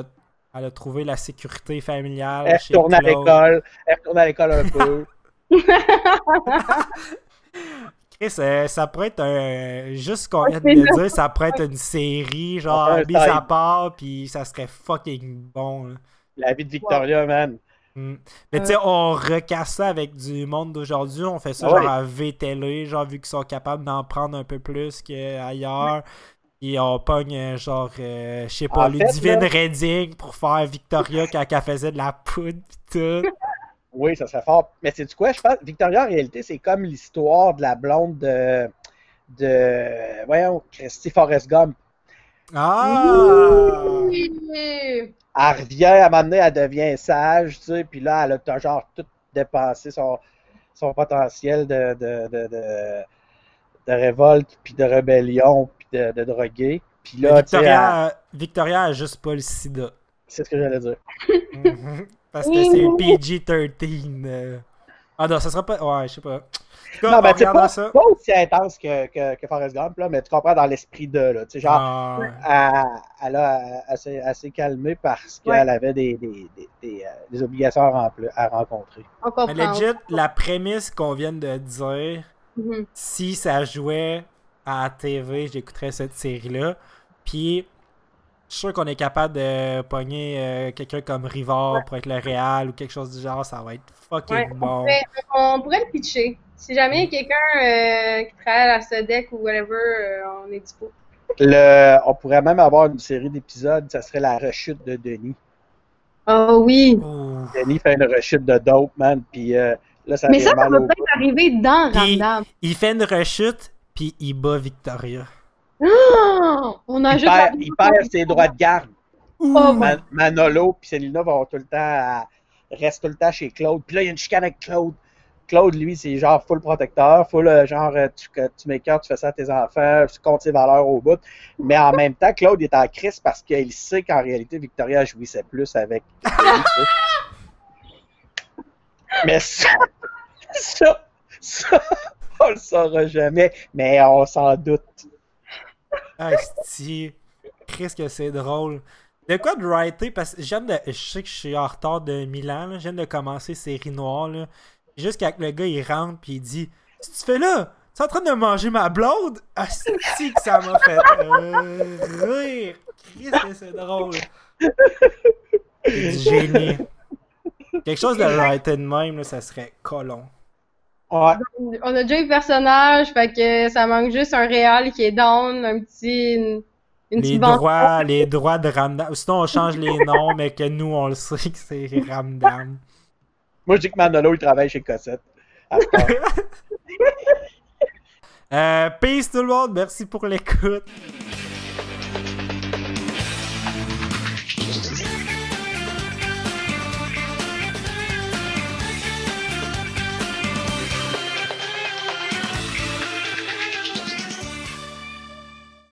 elle a, trouvé la sécurité familiale. Elle retourne à l'école, elle retourne à l'école un peu. Chris, euh, ça pourrait être un. Juste qu'on vient de dire, ça pourrait être une série, genre, mise à part, puis ça serait fucking bon. La vie de Victoria, man. Mm. Mais tu sais, on recasse ça avec du monde d'aujourd'hui. On fait ça genre à VTL, genre vu qu'ils sont capables d'en prendre un peu plus qu'ailleurs. Et on pogne euh, genre, euh, je sais pas, Ludivine Redding pour faire Victoria quand elle faisait de la poudre pis tout. Oui, ça serait fort. Mais c'est du quoi? Je pense Victoria, en réalité, c'est comme l'histoire de la blonde de. de. Voyons, Christy Forrest Gump. Ah! elle revient, à un moment donné, elle devient sage, tu sais, puis là, elle a genre tout dépensé son, son potentiel de, de, de, de, révolte, puis de rébellion, puis de, de droguer. Puis là, Victoria, Victoria a juste pas le sida. C'est ce que j'allais dire. Parce que c'est PG-13. Euh. Ah non, ça sera pas. Ouais, je sais pas non, mais c'est pas, pas aussi intense que, que, que Forrest Gump, là, mais tu comprends dans l'esprit de, là. Tu sais, genre, ah, elle, a assez, assez calmé parce qu'elle avait des, des, des, euh, des, obligations à, à rencontrer. Mais legit, la prémisse qu'on vient de dire, mm-hmm. si ça jouait à la TV, j'écouterais cette série-là. Puis, je suis sûr qu'on est capable de pogner euh, quelqu'un comme Rivard pour être le Real ou quelque chose du genre. Ça va être fucking bon. on pourrait le pitcher. Si jamais il y a quelqu'un euh, qui travaille à la SEDEC ou whatever, euh, on est dispo. Le, on pourrait même avoir une série d'épisodes, ça serait la rechute de Denis. Oh oui. Denis fait une rechute de dope, man, puis euh, là, ça Mais ça, ça va peut-être arriver dans Ramdam. Il fait une rechute, puis il bat Victoria. Oh, on a il, perd, il perd ses droits de garde. Oh, Manolo puis Célina vont tout le temps restent tout le temps chez Claude. Puis là, il y a une chicane avec Claude. Claude, lui, c'est genre full protecteur, full euh, genre euh, tu, tu m'écartes, tu fais ça à tes enfants, tu comptes tes valeurs au bout. Mais en même temps, Claude est en crise parce qu'il sait qu'en réalité, Victoria jouissait plus avec Mais ça, ça, ça, on le saura jamais, mais on s'en doute. Ah, si, Chris que c'est drôle. De quoi de writer? Parce que je sais que je suis en retard de Milan, je viens de commencer série noire, là. Juste quand le gars il rentre puis il dit Si tu fais là, tu es en train de manger ma blonde? Ah, c'est que ça m'a fait rire! Christ, c'est drôle! C'est du génie. Quelque chose de writer de même, là, ça serait colon. Ouais. On a déjà eu personnage, fait que ça manque juste un réal qui est down, un petit. Une, les droits, les droits de Ramdam. Sinon, on change les noms, mais que nous, on le sait que c'est Ramdam. Moi, je dis que Manolo, il travaille chez Cossette. euh, peace tout le monde, merci pour l'écoute.